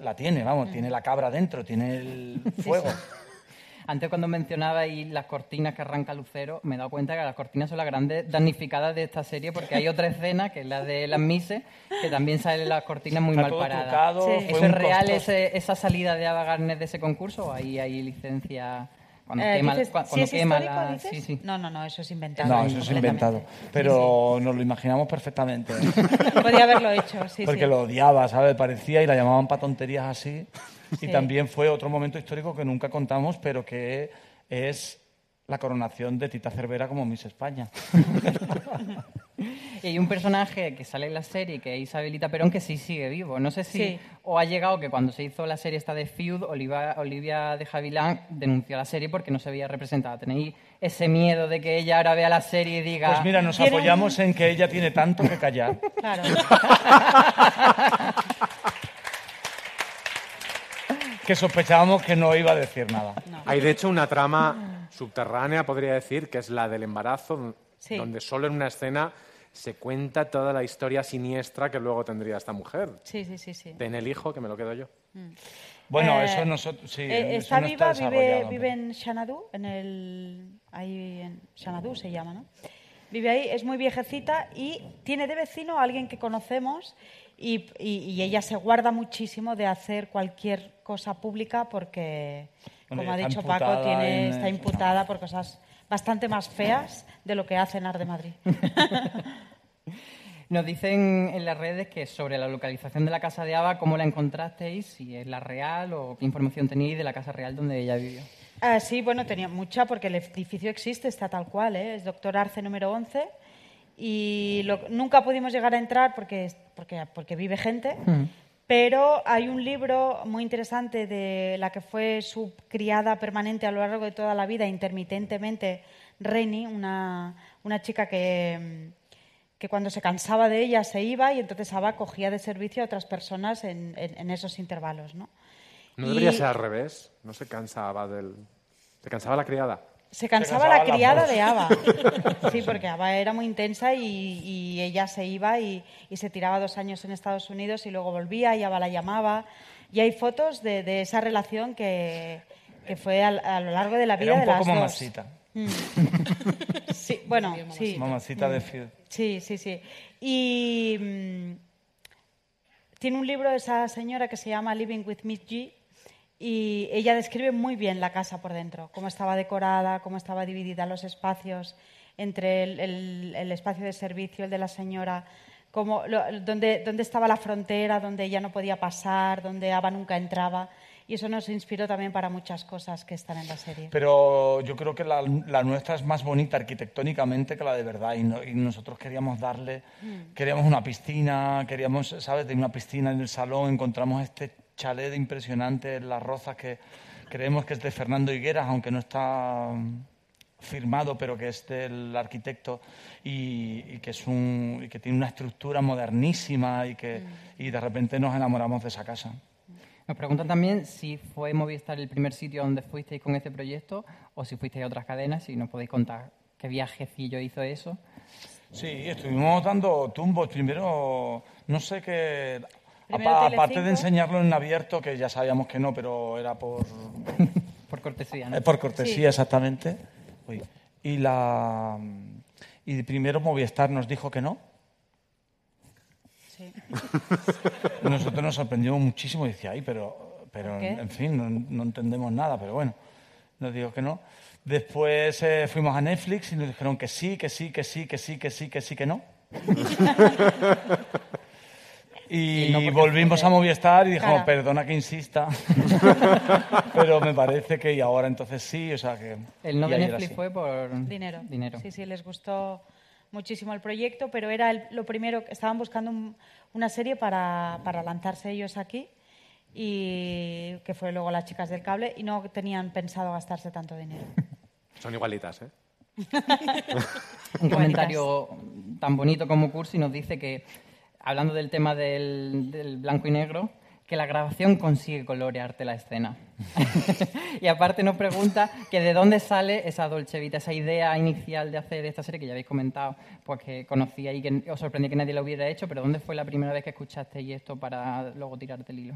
La tiene, vamos, tiene la cabra dentro, tiene el fuego.
Antes cuando mencionabais las cortinas que arranca Lucero, me he dado cuenta que las cortinas son las grandes damnificadas de esta serie porque hay otra escena, que es la de las Mises, que también salen las cortinas muy mal paradas.
trucado, Sí. fue
¿Eso es real, ese- esa salida de Ava de ese concurso o ahí hay licencia cuando
Eh,
quema,
dices,
cua-
¿si
cuando
es
quema
histórico,
la...
dices?
Sí, sí.
No, no, no, eso es inventado.
No, eso es inventado. Pero nos lo imaginamos perfectamente.
Podía haberlo hecho, sí,
Porque lo odiaba, ¿sabes? Parecía y la llamaban para tonterías así.
Sí.
Y también fue otro momento histórico que nunca contamos, pero que es la coronación de Tita Cervera como Miss España.
Y hay un personaje que sale en la serie, que es Isabelita Perón, que sí sigue vivo. No sé si
Sí.
o ha llegado que cuando se hizo la serie esta de Feud, Olivia, Olivia de Javilán denunció la serie porque no se veía representada. ¿Tenéis ese miedo de que ella ahora vea la serie y diga...
Pues mira, nos
"Tiene un-
apoyamos en que ella tiene tanto que callar.
Claro.
que sospechábamos que no iba a decir nada.
Hay de hecho una trama subterránea, podría decir, que es la del embarazo,
Sí.
donde solo en una escena se cuenta toda la historia siniestra que luego tendría esta mujer.
Sí, sí, sí, sí.
Ten el hijo, que me lo quedo yo.
Bueno,
Eh,
eso nosotros sí.
eh,
eso
está
no
viva, vive, en Xanadu, en el, ahí en Xanadu se llama, ¿no? Vive ahí, es muy viejecita y tiene de vecino a alguien que conocemos y, y- y ella se guarda muchísimo de hacer cualquier cosa pública porque,
Bueno,
como ha dicho Paco, tiene,
en
está imputada por cosas bastante más feas de lo que hace en Ar de Madrid.
Nos dicen en las redes que sobre la localización de la casa de Ava, ¿cómo la encontrasteis? Si es la real o qué información tenéis de la casa real donde ella vivió.
Ah, sí, bueno, tenía mucha porque el edificio existe, está tal cual, ¿eh? es Doctor Arce número 11 y lo- nunca pudimos llegar a entrar porque, porque, porque vive gente, pero hay un libro muy interesante de la que fue su criada permanente a lo largo de toda la vida, intermitentemente, Reni, una, una chica que, que cuando se cansaba de ella se iba y entonces Ava cogía de servicio a otras personas en, en- en esos intervalos. ¿no?
¿No debería
Y-
ser al revés? ¿No se cansaba del... ¿Se cansaba la criada?
Se cansaba,
cansaba
la criada de Ava. Sí, porque Ava era muy intensa y, y ella se iba y, y se tiraba dos años en Estados Unidos y luego volvía y Ava la llamaba. Y hay fotos de, de esa relación que, que fue a, lo largo de la vida
Era un
de
poco
las dos.
mamacita.
Mm. Sí, bueno, sí.
Mamacita de. Field.
Sí, sí, sí. Y mm, tiene un libro de esa señora que se llama Living with Miss G y ella describe muy bien la casa por dentro, cómo estaba decorada, cómo estaba dividida los espacios entre el, el- el espacio de servicio, el de la señora, cómo, lo- dónde, dónde estaba la frontera, donde ella no podía pasar, donde Ava nunca entraba. Y eso nos inspiró también para muchas cosas que están en la serie.
Pero yo creo que la, la nuestra es más bonita arquitectónicamente que la de verdad y, no- y nosotros queríamos darle,
Mm.
queríamos una piscina, queríamos, ¿sabes? De una piscina en el salón, encontramos este chalet impresionante en Las Rozas que creemos que es de Fernando Higueras, aunque no está mm, firmado, pero que es del arquitecto y, y que es un, y que tiene una estructura modernísima y que y de repente nos enamoramos de esa casa.
Nos preguntan también si fue Movistar el primer sitio donde fuisteis con este proyecto o si fuisteis a otras cadenas, si nos podéis contar qué viajecillo hizo eso.
Sí, estuvimos dando tumbos. Primero, no sé qué. Apa- aparte de enseñarlo en abierto, que ya sabíamos que no, pero era por.
por cortesía, ¿no?
Eh, por cortesía,
Sí.
exactamente. Uy. Y la. Y primero Movistar nos dijo que no.
Sí.
Nosotros nos sorprendimos muchísimo y decía, ay, pero, pero en fin, no, no entendemos nada, pero bueno, nos dijo que no. Después eh, fuimos a Netflix y nos dijeron que sí, que sí, que sí, que sí, que sí, que sí, que no. Y,
Y no porque
volvimos a Movistar y dijimos,
Claro.
perdona que insista, pero me parece que y ahora entonces sí, o sea que...
El no de Netflix fue por
Dinero.
dinero.
Sí, sí, les gustó muchísimo el proyecto, pero era el- lo primero, estaban buscando un- una serie para, para lanzarse ellos aquí y que fue luego Las Chicas del Cable y no tenían pensado gastarse tanto dinero.
Son igualitas, ¿eh?
Un comentario tan bonito como Cursi nos dice que, hablando del tema del, del blanco y negro, que la grabación consigue colorearte la escena. y aparte nos pregunta que de dónde sale esa Dolce Vita, esa idea inicial de hacer esta serie que ya habéis comentado, pues que conocía y que os sorprendía que nadie lo hubiera hecho, pero ¿dónde fue la primera vez que escuchasteis esto para luego tirarte el hilo?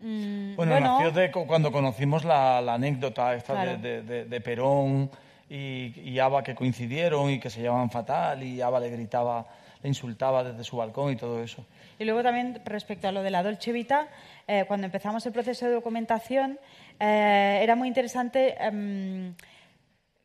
Mm,
Bueno, nació de cuando conocimos la, la anécdota esta de-
Claro.
de, de- de Perón y, y Ava que coincidieron y que se llevaban fatal y Ava le gritaba, le insultaba desde su balcón y todo eso.
Y luego también respecto a lo de la Dolce Vita, eh, cuando empezamos el proceso de documentación, eh, era muy interesante. em,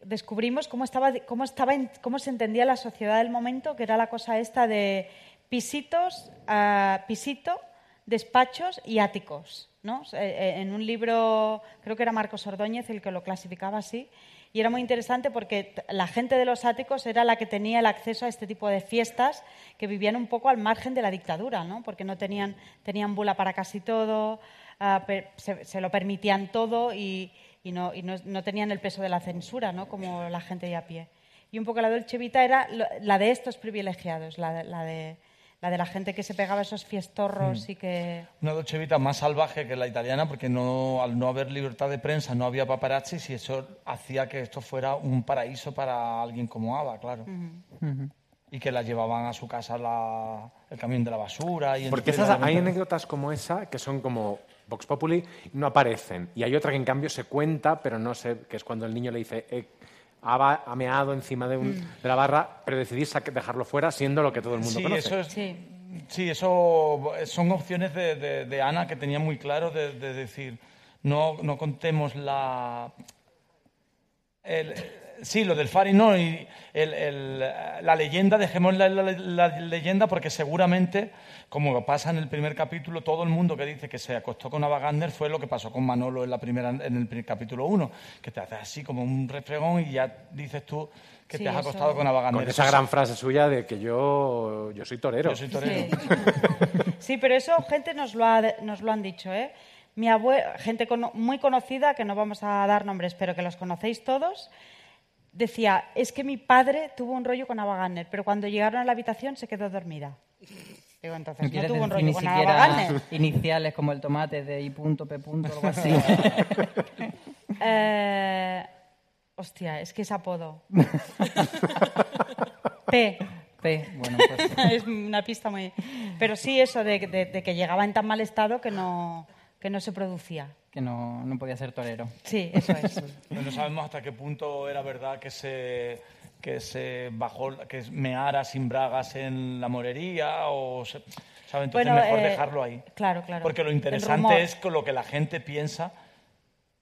descubrimos cómo estaba, cómo estaba, cómo se entendía la sociedad del momento, que era la cosa esta de pisitos, ah, pisito, despachos y áticos. ¿no? Eh, En un libro, creo que era Marcos Ordóñez el que lo clasificaba así, Y era muy interesante porque la gente de los áticos era la que tenía el acceso a este tipo de fiestas que vivían un poco al margen de la dictadura, ¿no? porque no tenían, tenían bula para casi todo, ah, se, lo permitían todo y, no, y no- no tenían el peso de la censura, ¿no? como la gente de a pie. Y un poco la Dolce Vita era la de estos privilegiados, la, de, la de la gente que se pegaba esos fiestorros
Mm.
y que...
Una Dolce Vita más salvaje que la italiana porque no, al no haber libertad de prensa no había paparazzis y eso hacía que esto fuera un paraíso para alguien como Ava, claro. Y que la llevaban a su casa la- el camión de la basura. Y
Porque
entonces
esas,
la-
hay anécdotas como esa que son como Vox Populi, no aparecen. Y hay otra que en cambio se cuenta, pero no sé, que es cuando el niño le dice, eh, ha meado encima de, un- de la barra, pero decidís dejarlo fuera siendo lo que todo el mundo
sí,
conoce.
Eso es, sí. eso son opciones de, de- de Ana que tenía muy claro de, de decir, no, no contemos la... el- sí, lo del Fari no, y el- el- la leyenda, dejemos la, la- la leyenda porque seguramente, como pasa en el primer capítulo, todo el mundo que dice que se acostó con Ava Gardner fue lo que pasó con Manolo en, la primera, en el primer capítulo 1, que te haces así como un refregón y ya dices tú que
Sí,
te has
eso-
acostado con Ava Gardner.
Con esa
Eso
gran frase suya de que yo, yo soy torero.
Yo soy torero.
Sí, pero eso gente nos lo, ha, nos lo han dicho, ¿eh? Mi abuela, gente cono- muy conocida, que no vamos a dar nombres, pero que los conocéis todos, decía, es que mi padre tuvo un rollo con Ava Gardner, pero cuando llegaron a la habitación se quedó dormida. Digo, entonces
No
no,
quieres
tuvo un
decir
rollo
ni
con
siquiera iniciales como el tomate de I punto, P punto, algo así.
Eh, hostia, es que es apodo. P.
P, bueno, pues...
es una pista muy... Pero sí eso de, de- de que llegaba en tan mal estado que no, que no se producía.
que no, no podía ser torero.
Sí, eso es.
Pero no sabemos hasta qué punto era verdad que se que se bajó, que meara sin bragas en la morería o se, ¿sabe? Entonces
Bueno,
mejor
eh,
dejarlo ahí.
Claro, claro.
Porque lo interesante es con lo que la gente piensa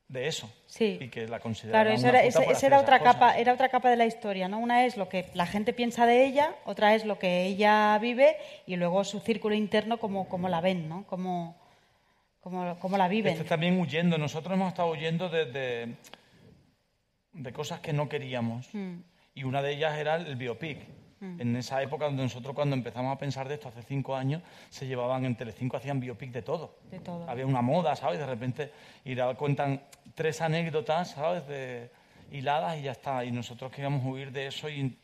de eso.
Sí.
Y que la considera
Claro, eso era, esa
hacer
era otra
cosas.
capa, era otra capa de la historia, ¿no? Una es lo que la gente piensa de ella, otra es lo que ella vive y luego su círculo interno como, como la ven, ¿no? Como, como, como la viven.
Este también huyendo. Nosotros hemos estado huyendo de, de, de cosas que no queríamos.
Mm.
Y una de ellas era el biopic.
Mm.
En esa época donde nosotros cuando empezamos a pensar de esto, hace cinco años, se llevaban en Telecinco, hacían biopic de todo.
De todo.
Había una moda, ¿sabes? De repente y cuentan tres anécdotas, ¿sabes? De, hiladas y ya está. Y nosotros queríamos huir de eso y,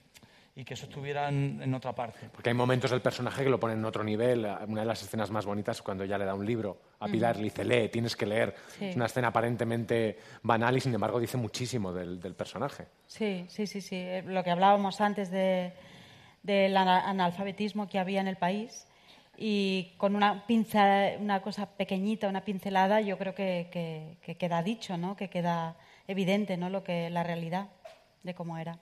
y que eso estuviera en, en otra parte.
Porque hay momentos del personaje que lo ponen en otro nivel. Una de las escenas más bonitas es cuando ella le da un libro a Pilar y le dice, lee, tienes que leer.
Sí.
Es una escena aparentemente banal y sin embargo dice muchísimo del, del personaje.
Sí, sí, sí, sí. Eh, Lo que hablábamos antes de, del ana- analfabetismo que había en el país y con una pinza, una cosa pequeñita, una pincelada, yo creo que, que- que queda dicho, ¿no? Que queda evidente, ¿no? Lo que la realidad de cómo era.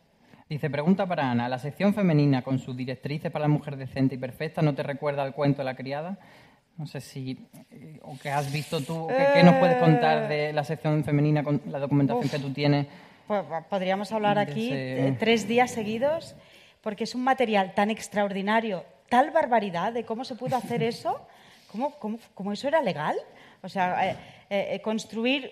Dice, pregunta para Ana, ¿la sección femenina con sus directrices para la mujer decente y perfecta no te recuerda al cuento de la criada? No sé si, eh, o que has visto tú, ¿qué nos puedes contar de la sección femenina con la documentación
Uf.
que tú tienes?
Podríamos hablar aquí
ese-
eh, tres días seguidos porque es un material tan extraordinario, tal barbaridad de cómo se pudo hacer eso, cómo, cómo- cómo eso era legal. O sea, eh, eh, eh, construir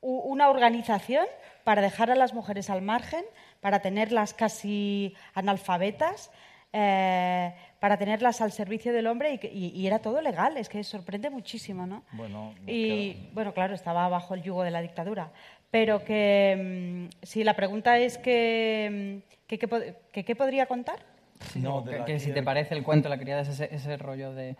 una organización para dejar a las mujeres al margen, para tenerlas casi analfabetas, eh, para tenerlas al servicio del hombre y, que- y- y era todo legal. Es que sorprende muchísimo, ¿no?
Bueno,
Y bueno, claro, estaba bajo el yugo de la dictadura. Pero que mm, si la pregunta es que, mm, que, qué que qué podría contar.
No,
que,
de
que si te parece el cuento de la criada es ese, ese rollo de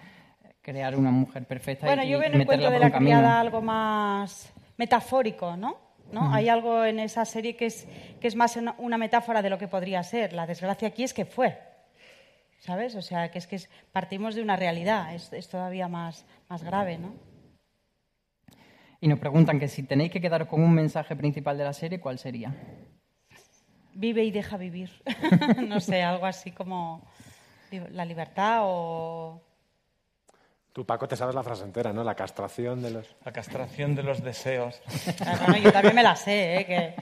crear una mujer perfecta
Bueno,
y,
yo veo en el cuento de la criada algo más metafórico, ¿no? ¿No? Hay algo en esa serie que es, que es más una, metáfora de lo que podría ser. La desgracia aquí es que fue. ¿Sabes? O sea, que es que es- partimos de una realidad. Es, es todavía más, más grave, ¿no?
Y nos preguntan que si tenéis que quedaros con un mensaje principal de la serie, ¿cuál sería?
Vive y deja vivir. no sé, algo así como la libertad o...
Tú, Paco, te sabes la frase entera, ¿no? La castración de los...
La castración de los deseos.
Ah, bueno, yo también me la sé, ¿eh? Que...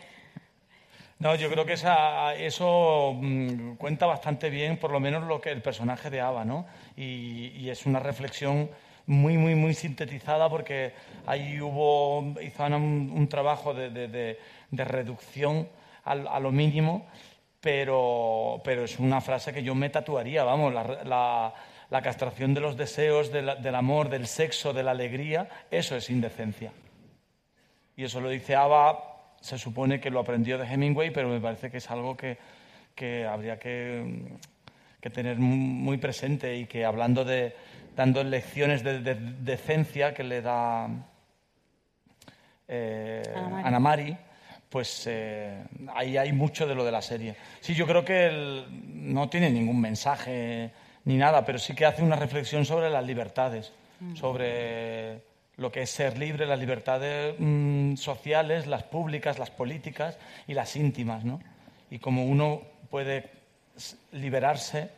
No, yo creo que esa, eso mm, cuenta bastante bien, por lo menos lo que el personaje de Ava, ¿no? Y, y es una reflexión muy, muy, muy sintetizada porque ahí hubo, hizo Ana un, un trabajo de, de- de- de reducción al- a, lo mínimo, pero, pero es una frase que yo me tatuaría, vamos, la, la- la castración de los deseos, de la- del amor, del sexo, de la alegría, eso es indecencia. Y eso lo dice Ava, se supone que lo aprendió de Hemingway, pero me parece que es algo que, que habría que, que tener mu- muy presente y que hablando de, dando lecciones de, de- decencia que le da eh,
Ana Mari.
Ana Mari, pues eh, ahí hay mucho de lo de la serie. Sí, yo creo que el- no tiene ningún mensaje ni nada, pero sí que hace una reflexión sobre las libertades,
Mm.
sobre lo que es ser libre, las libertades mm, sociales, las públicas, las políticas y las íntimas, ¿no? Y cómo uno puede liberarse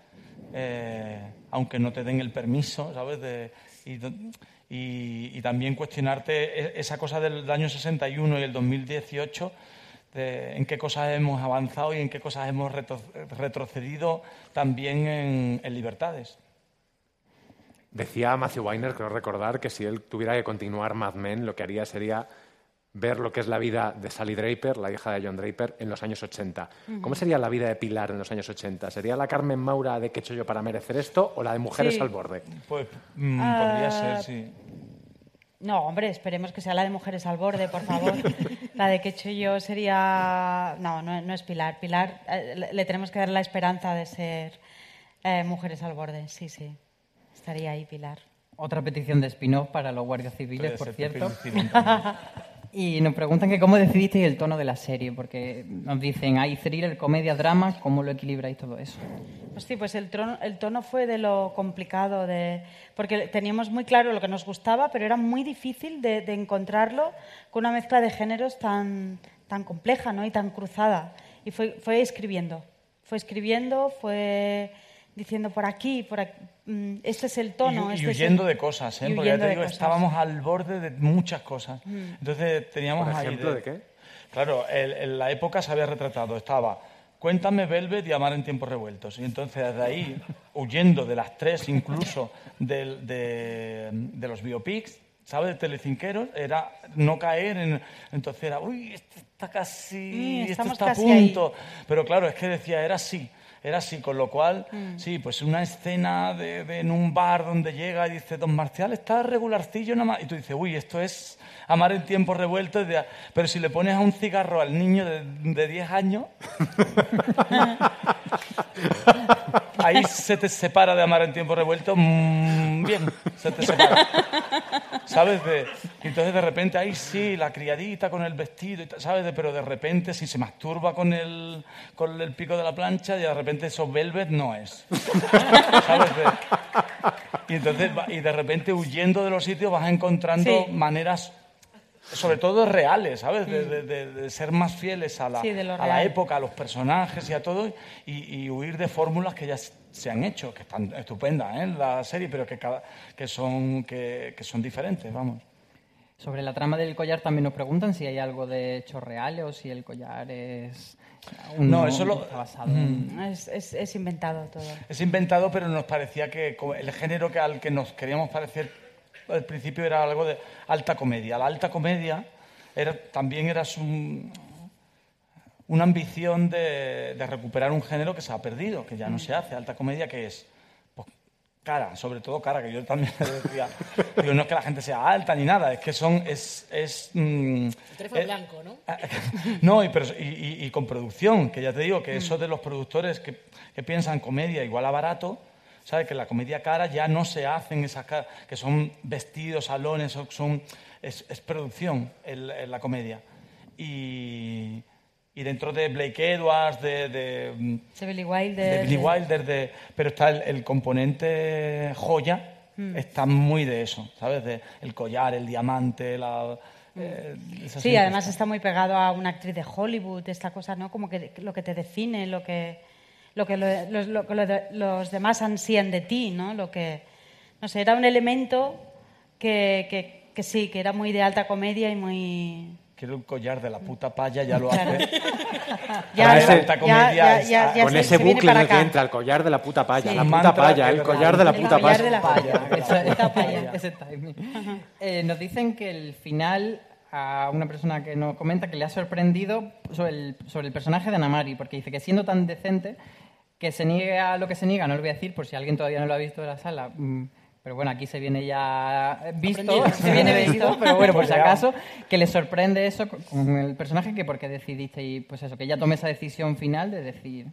eh, aunque no te den el permiso, ¿sabes? De- y, y- y también cuestionarte e- esa cosa del año 61 y el 2018, de en qué cosas hemos avanzado y en qué cosas hemos retro- retrocedido también en, en libertades.
Decía Matthew Weiner, creo recordar, que si él tuviera que continuar Mad Men, lo que haría sería ver lo que es la vida de Sally Draper, la hija de John Draper, en los años 80. ¿Cómo
Ujú.
sería la vida de Pilar en los años 80? ¿Sería la Carmen Maura de qué he hecho yo para merecer esto o la de Mujeres
Sí.
al borde?
Pues mm,
Ah,
podría ser, sí.
No, hombre, esperemos que sea la de Mujeres al Borde, por favor. la de que he hecho yo sería... No, no, no es Pilar. Pilar, eh, le, tenemos que dar la esperanza de ser eh, Mujeres al Borde, sí, sí. Estaría ahí Pilar.
Otra petición de spin-off para los guardias civiles,
Puede
por cierto. Y nos preguntan que cómo decidisteis el tono de la serie, porque nos dicen, hay thriller, comedia, drama, ¿cómo lo equilibráis todo eso?
Pues sí, pues el, trono- el tono fue de lo complicado, de, porque teníamos muy claro lo que nos gustaba, pero era muy difícil de, de encontrarlo con una mezcla de géneros tan, tan compleja ¿no? y tan cruzada. Y fue, fue escribiendo, fue escribiendo, fue diciendo por aquí, por aquí, este es el tono.
y, y
este es
huyendo
el-
de cosas, ¿eh? porque ya te digo,
cosas.
estábamos al borde de muchas cosas.
Mm.
Entonces teníamos
¿Por
ahí
ejemplo, de qué?
Claro, el- en la época se había retratado, estaba Cuéntame Velvet y Amar en tiempos revueltos. Y entonces desde ahí, huyendo de las tres incluso del- de, de los biopics, ¿sabes? De telecinqueros, era no caer en... Entonces era, uy, esto está casi...
Mm,
esto
estamos
está a
ahí.
punto. Pero claro, es que decía, era así. Era así, con lo cual,
Mm.
sí, pues una escena de, de- en un bar donde llega y dice, Don Marcial está regularcillo nada más. Y tú dices, uy, esto es amar en tiempos revueltos. de- Pero si le pones a un cigarro al niño de, de 10 años, ahí se te separa de amar en tiempos revueltos. mm, bien, se te separa. ¿Sabes? De- y entonces de repente, ahí sí, la criadita con el vestido, ¿sabes? Pero de repente, si se masturba con el, con el pico de la plancha, y de repente eso velvet no es. ¿Sabes? Y entonces, y de repente huyendo de los sitios vas encontrando
Sí.
maneras, sobre todo reales, ¿sabes? De, de- de- de ser más fieles a la,
Sí,
a la época, a los personajes y a todo, y, y huir de fórmulas que ya se han hecho, que están estupendas ¿eh? en la serie, pero que, cada, que, son, que, que son diferentes, vamos.
Sobre la trama del collar también nos preguntan si hay algo de hechos reales o si el collar es... un-
No, eso lo-
está basado en-
Es, es- es inventado todo.
Es inventado, pero nos parecía que el género que, al que nos queríamos parecer al principio era algo de alta comedia. La alta comedia era, también era su- una ambición de, de recuperar un género que se ha perdido, que ya no se hace. Alta comedia, que es? Cara, sobre todo cara, que yo también le decía. Digo, no es que la gente sea alta ni nada, es que son... Es, es, mm,
El teléfono
eh,
blanco, ¿no?
no, y, pero- y- y- y con producción, que ya te digo
Mm.
que eso de los productores que, que piensan comedia igual a barato, ¿sabes? Que la comedia cara ya no se hacen esas caras, que son vestidos, salones, son, es producción el- el- la comedia. Y, y dentro de Blake Edwards, de, de, mm,
De Billy Wilder.
de Billy Wilder, de- pero está el, el componente joya,
Mm.
está muy de eso, ¿sabes? De el collar, el diamante, la... eh, esa
Sí, además
está.
está muy pegado a una actriz de Hollywood, esta cosa, ¿no? Como que lo que te define, lo que, lo que lo- los, lo los demás ansían de ti, ¿no? Lo que, no sé, era un elemento que, que, que sí, que era muy de alta comedia y muy...
Quiero el collar de la puta paya, ya lo hace.
Ya,
Para
ya,
alta
ya,
comedia
ya,
es-
ya, ya
Con
se-
ese bucle en el que entra el collar de la puta palla,
Sí.
la
El
puta palla,
de
el collar de la
El
puta
collar
palla.
de la
Paya, ese-
Puta
ese timing. Eh, nos dicen que el final a una persona que nos comenta que le ha sorprendido sobre el, sobre el personaje de Anamari, porque dice que siendo tan decente, que se niega a lo que se niega, no lo voy a decir por si alguien todavía no lo ha visto de la sala. Pero bueno, aquí se viene ya visto,
Aprendido.
se viene visto, pero bueno, por si acaso, que le sorprende eso con- el personaje, que por qué decidiste y pues eso, que ella tome esa decisión final de decir,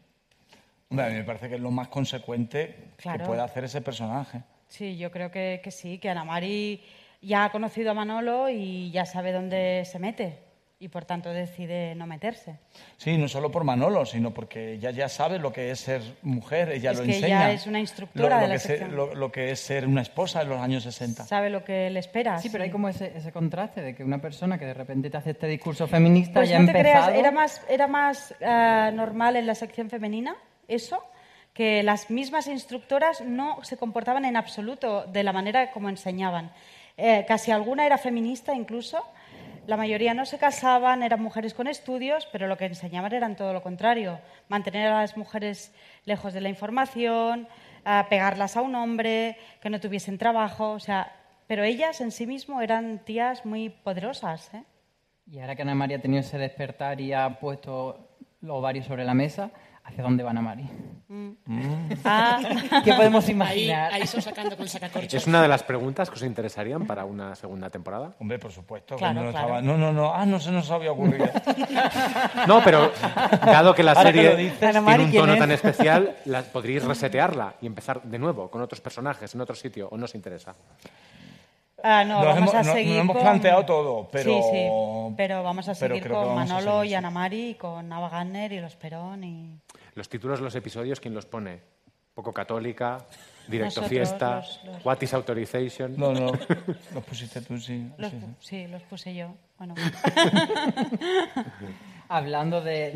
Hombre, a mí me parece que es lo más consecuente
Claro.
que puede hacer ese personaje.
Sí, yo creo que, que sí, que Ana Mari ya ha conocido a Manolo y ya sabe dónde se mete y por tanto decide no meterse.
Sí, no solo por Manolo, sino porque ella ya sabe lo que es ser mujer, ella
Es
lo
que
enseña.
ella es una instructora
Lo- lo
de la
que lo, lo que es ser una esposa en los años 60.
Sabe lo que le espera.
Sí, pero hay como ese, ese contraste de que una persona que de repente te hace este discurso feminista
Pues
ya
no te creas,
empezado...
era más, era más eh, normal en la sección femenina eso, que las mismas instructoras no se comportaban en absoluto de la manera como enseñaban. Eh, casi alguna era feminista incluso, la mayoría no se casaban, eran mujeres con estudios, pero lo que enseñaban eran todo lo contrario, mantener a las mujeres lejos de la información, a pegarlas a un hombre, que no tuviesen trabajo, o sea, pero ellas en sí mismo eran tías muy poderosas, ¿eh?
Y ahora que Ana María ha tenido ese despertar y ha puesto los ovarios sobre la mesa, ¿hacia dónde va Ana María?
Ah.
¿Qué podemos imaginar?
ahí son sacando con sacacorchos.
¿Es una de las preguntas que os interesarían para una segunda temporada?
Hombre, por supuesto.
Claro,
no,
claro.
estaba- no, no, no, ah, no se nos había ocurrido.
No, pero dado que la
Ahora
serie
dices.
Tiene
Mari,
un
¿quién
tono
es?
tan especial, la- podríais resetearla y empezar de nuevo con otros personajes en otro sitio, o no os interesa.
Ah, no,
Nos
vamos
hemos-
a
no- nos
seguir
hemos
con-
planteado todo, pero-
Sí, sí, pero vamos a seguir con Manolo
seguir,
y
sí.
Ana Mari y con Nava Gardner y Los Perón y...
Los títulos de los episodios, ¿quién los pone? Poco católica, directo
Nosotros,
fiesta,
los- los-
what is authorization.
No, no, los pusiste tú, sí.
Los,
sí. sí,
los puse yo. Bueno,
Hablando de,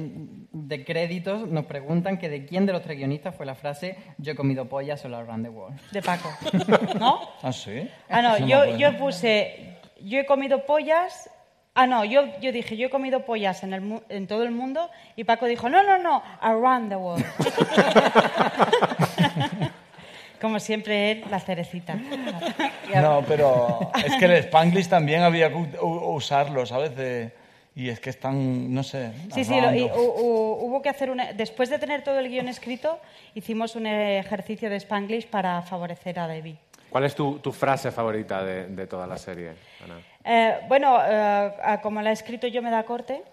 de créditos, nos preguntan que de quién de los tres guionistas fue la frase yo he comido pollas all around the world.
de Paco. ¿No?
Ah, sí.
Ah, no, yo, yo puse, yo he comido pollas. Ah, no, yo, yo dije, yo he comido pollas en, el, en todo el mundo y Paco dijo, no, no, no, around the world. Como siempre, él, la cerecita.
No, pero es que el Spanglish también había que u- u- usarlo, ¿sabes? De- y es que están, no sé.
Sí, sí, lo- y hubo que hacer un... Después de tener todo el guion escrito, hicimos un ejercicio de Spanglish para favorecer a Debbie.
¿Cuál es tu, tu frase favorita de, de toda la serie, Ana?
Eh, bueno, eh, como la he escrito yo me da corte,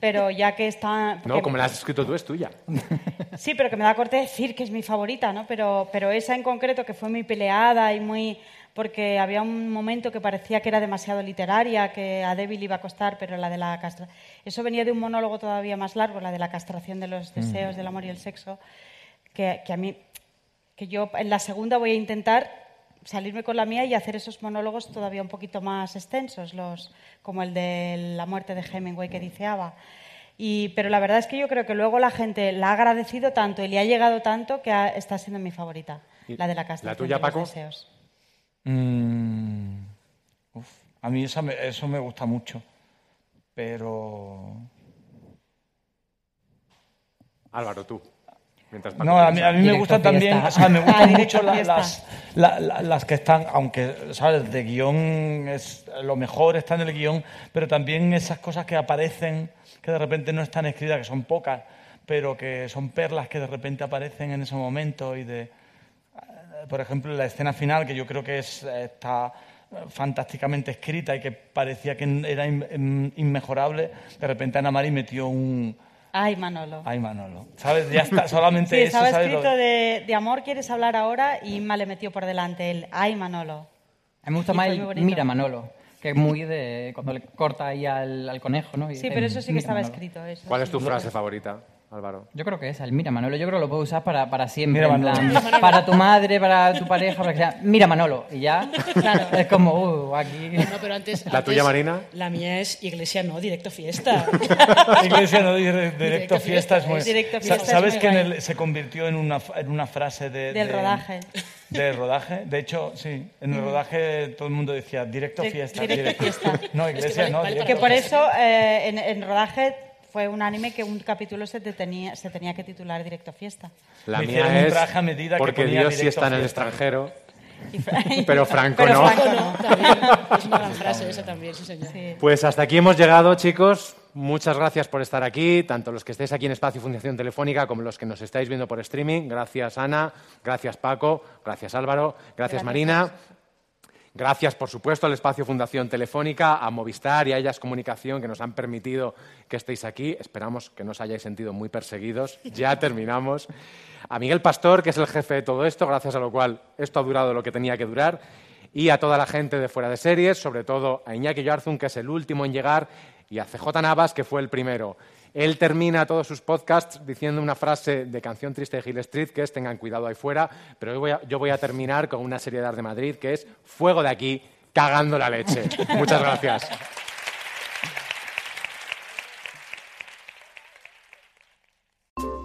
pero ya que está...
No, como la has escrito tú, es tuya.
Sí, pero que me da corte decir que es mi favorita, ¿no? Pero, pero esa en concreto, que fue muy peleada y muy... Porque había un momento que parecía que era demasiado literaria, que a Debbie le iba a costar, pero la de la castración... Eso venía de un monólogo todavía más largo, la de la castración de los deseos, del amor y el sexo, que, que a mí... Que yo en la segunda voy a intentar salirme con la mía y hacer esos monólogos todavía un poquito más extensos, los, como el de la muerte de Hemingway que dice Ava. Y, pero la verdad es que yo creo que luego la gente la ha agradecido tanto y le ha llegado tanto que ha- está siendo mi favorita,
¿Y
la de la castración
la tuya,
de los
Paco?
deseos.
Mm, uf, a mí esa me- eso me gusta mucho, pero...
Álvaro, tú. Mientras
No, a mí, a mí me gustan también, o sea, me
Ah,
gustan
directo
mucho la- las, la- la- las que están, aunque, ¿sabes? De guion, es, lo mejor está en el guion, pero también esas cosas que aparecen, que de repente no están escritas, que son pocas, pero que son perlas que de repente aparecen en ese momento y de, por ejemplo, la escena final, que yo creo que es, está eh, fantásticamente escrita y que parecía que era in- in- inmejorable, de repente Ana Mari metió un...
Ay, Manolo.
Ay, Manolo. ¿Sabes? Ya está, solamente
Sí,
eso,
estaba
¿sabes?
Escrito de, de amor, ¿quieres hablar ahora? Y Inma le metió por delante el Ay, Manolo.
A mí me gusta
Y
más el. Mira Manolo, que es muy de cuando le corta ahí al, al conejo, ¿no? Y
Sí, pero eso sí que
"Mira,
estaba
Manolo".
escrito. Eso,
¿Cuál es tu frase favorita, Álvaro?
Yo creo que esa, el Mira Manolo. Yo creo que lo puedo usar para, para siempre.
Mira
en
Manolo.
plan, para tu madre, para tu pareja, para que sea. Mira Manolo. Y ya. Es como, uh, aquí.
No, pero antes,
¿La
antes,
tuya, Marina?
La mía es iglesia, no, directo fiesta.
Iglesia no dire- directo,
Directo
fiesta es muy...
Directo es
¿Sabes
muy
que en el- se convirtió en una, en una frase de,
Del
de-
rodaje.
Del rodaje. De hecho, sí, en el rodaje todo el mundo decía directo
Di-
fiesta.
directo fiesta.
No, iglesia
vale-
no.
vale
Que por eso eh, en, en rodaje fue un anime que un capítulo se, te tenía, se tenía que titular Directo Fiesta.
La
Me
mía
un
es
traje a medida que
porque
ponía
Dios sí está en el extranjero, pero Franco
pero
no.
Franco no.
También, es una gran frase esa también, sí, señor.
Pues hasta aquí hemos llegado, chicos. Muchas gracias por estar aquí, tanto los que estéis aquí en Espacio Fundación Telefónica como los que nos estáis viendo por streaming. Gracias, Ana. Gracias, Paco. Gracias, Álvaro. Gracias, Marina. Gracias, por supuesto, al Espacio Fundación Telefónica, a Movistar y a Ellas Comunicación que nos han permitido que estéis aquí. Esperamos que no os hayáis sentido muy perseguidos. Ya terminamos. A Miguel Pastor, que es el jefe de todo esto, gracias a lo cual esto ha durado lo que tenía que durar. Y a toda la gente de fuera de series, sobre todo a Iñaki Yoarzun, que es el último en llegar, y a CJ Navas, que fue el primero. Él termina todos sus podcasts diciendo una frase de canción triste de Hill Street, que es tengan cuidado ahí fuera, pero yo voy a, yo voy a terminar con una serie de Madrid, que es fuego de aquí, cagando la leche. Muchas gracias.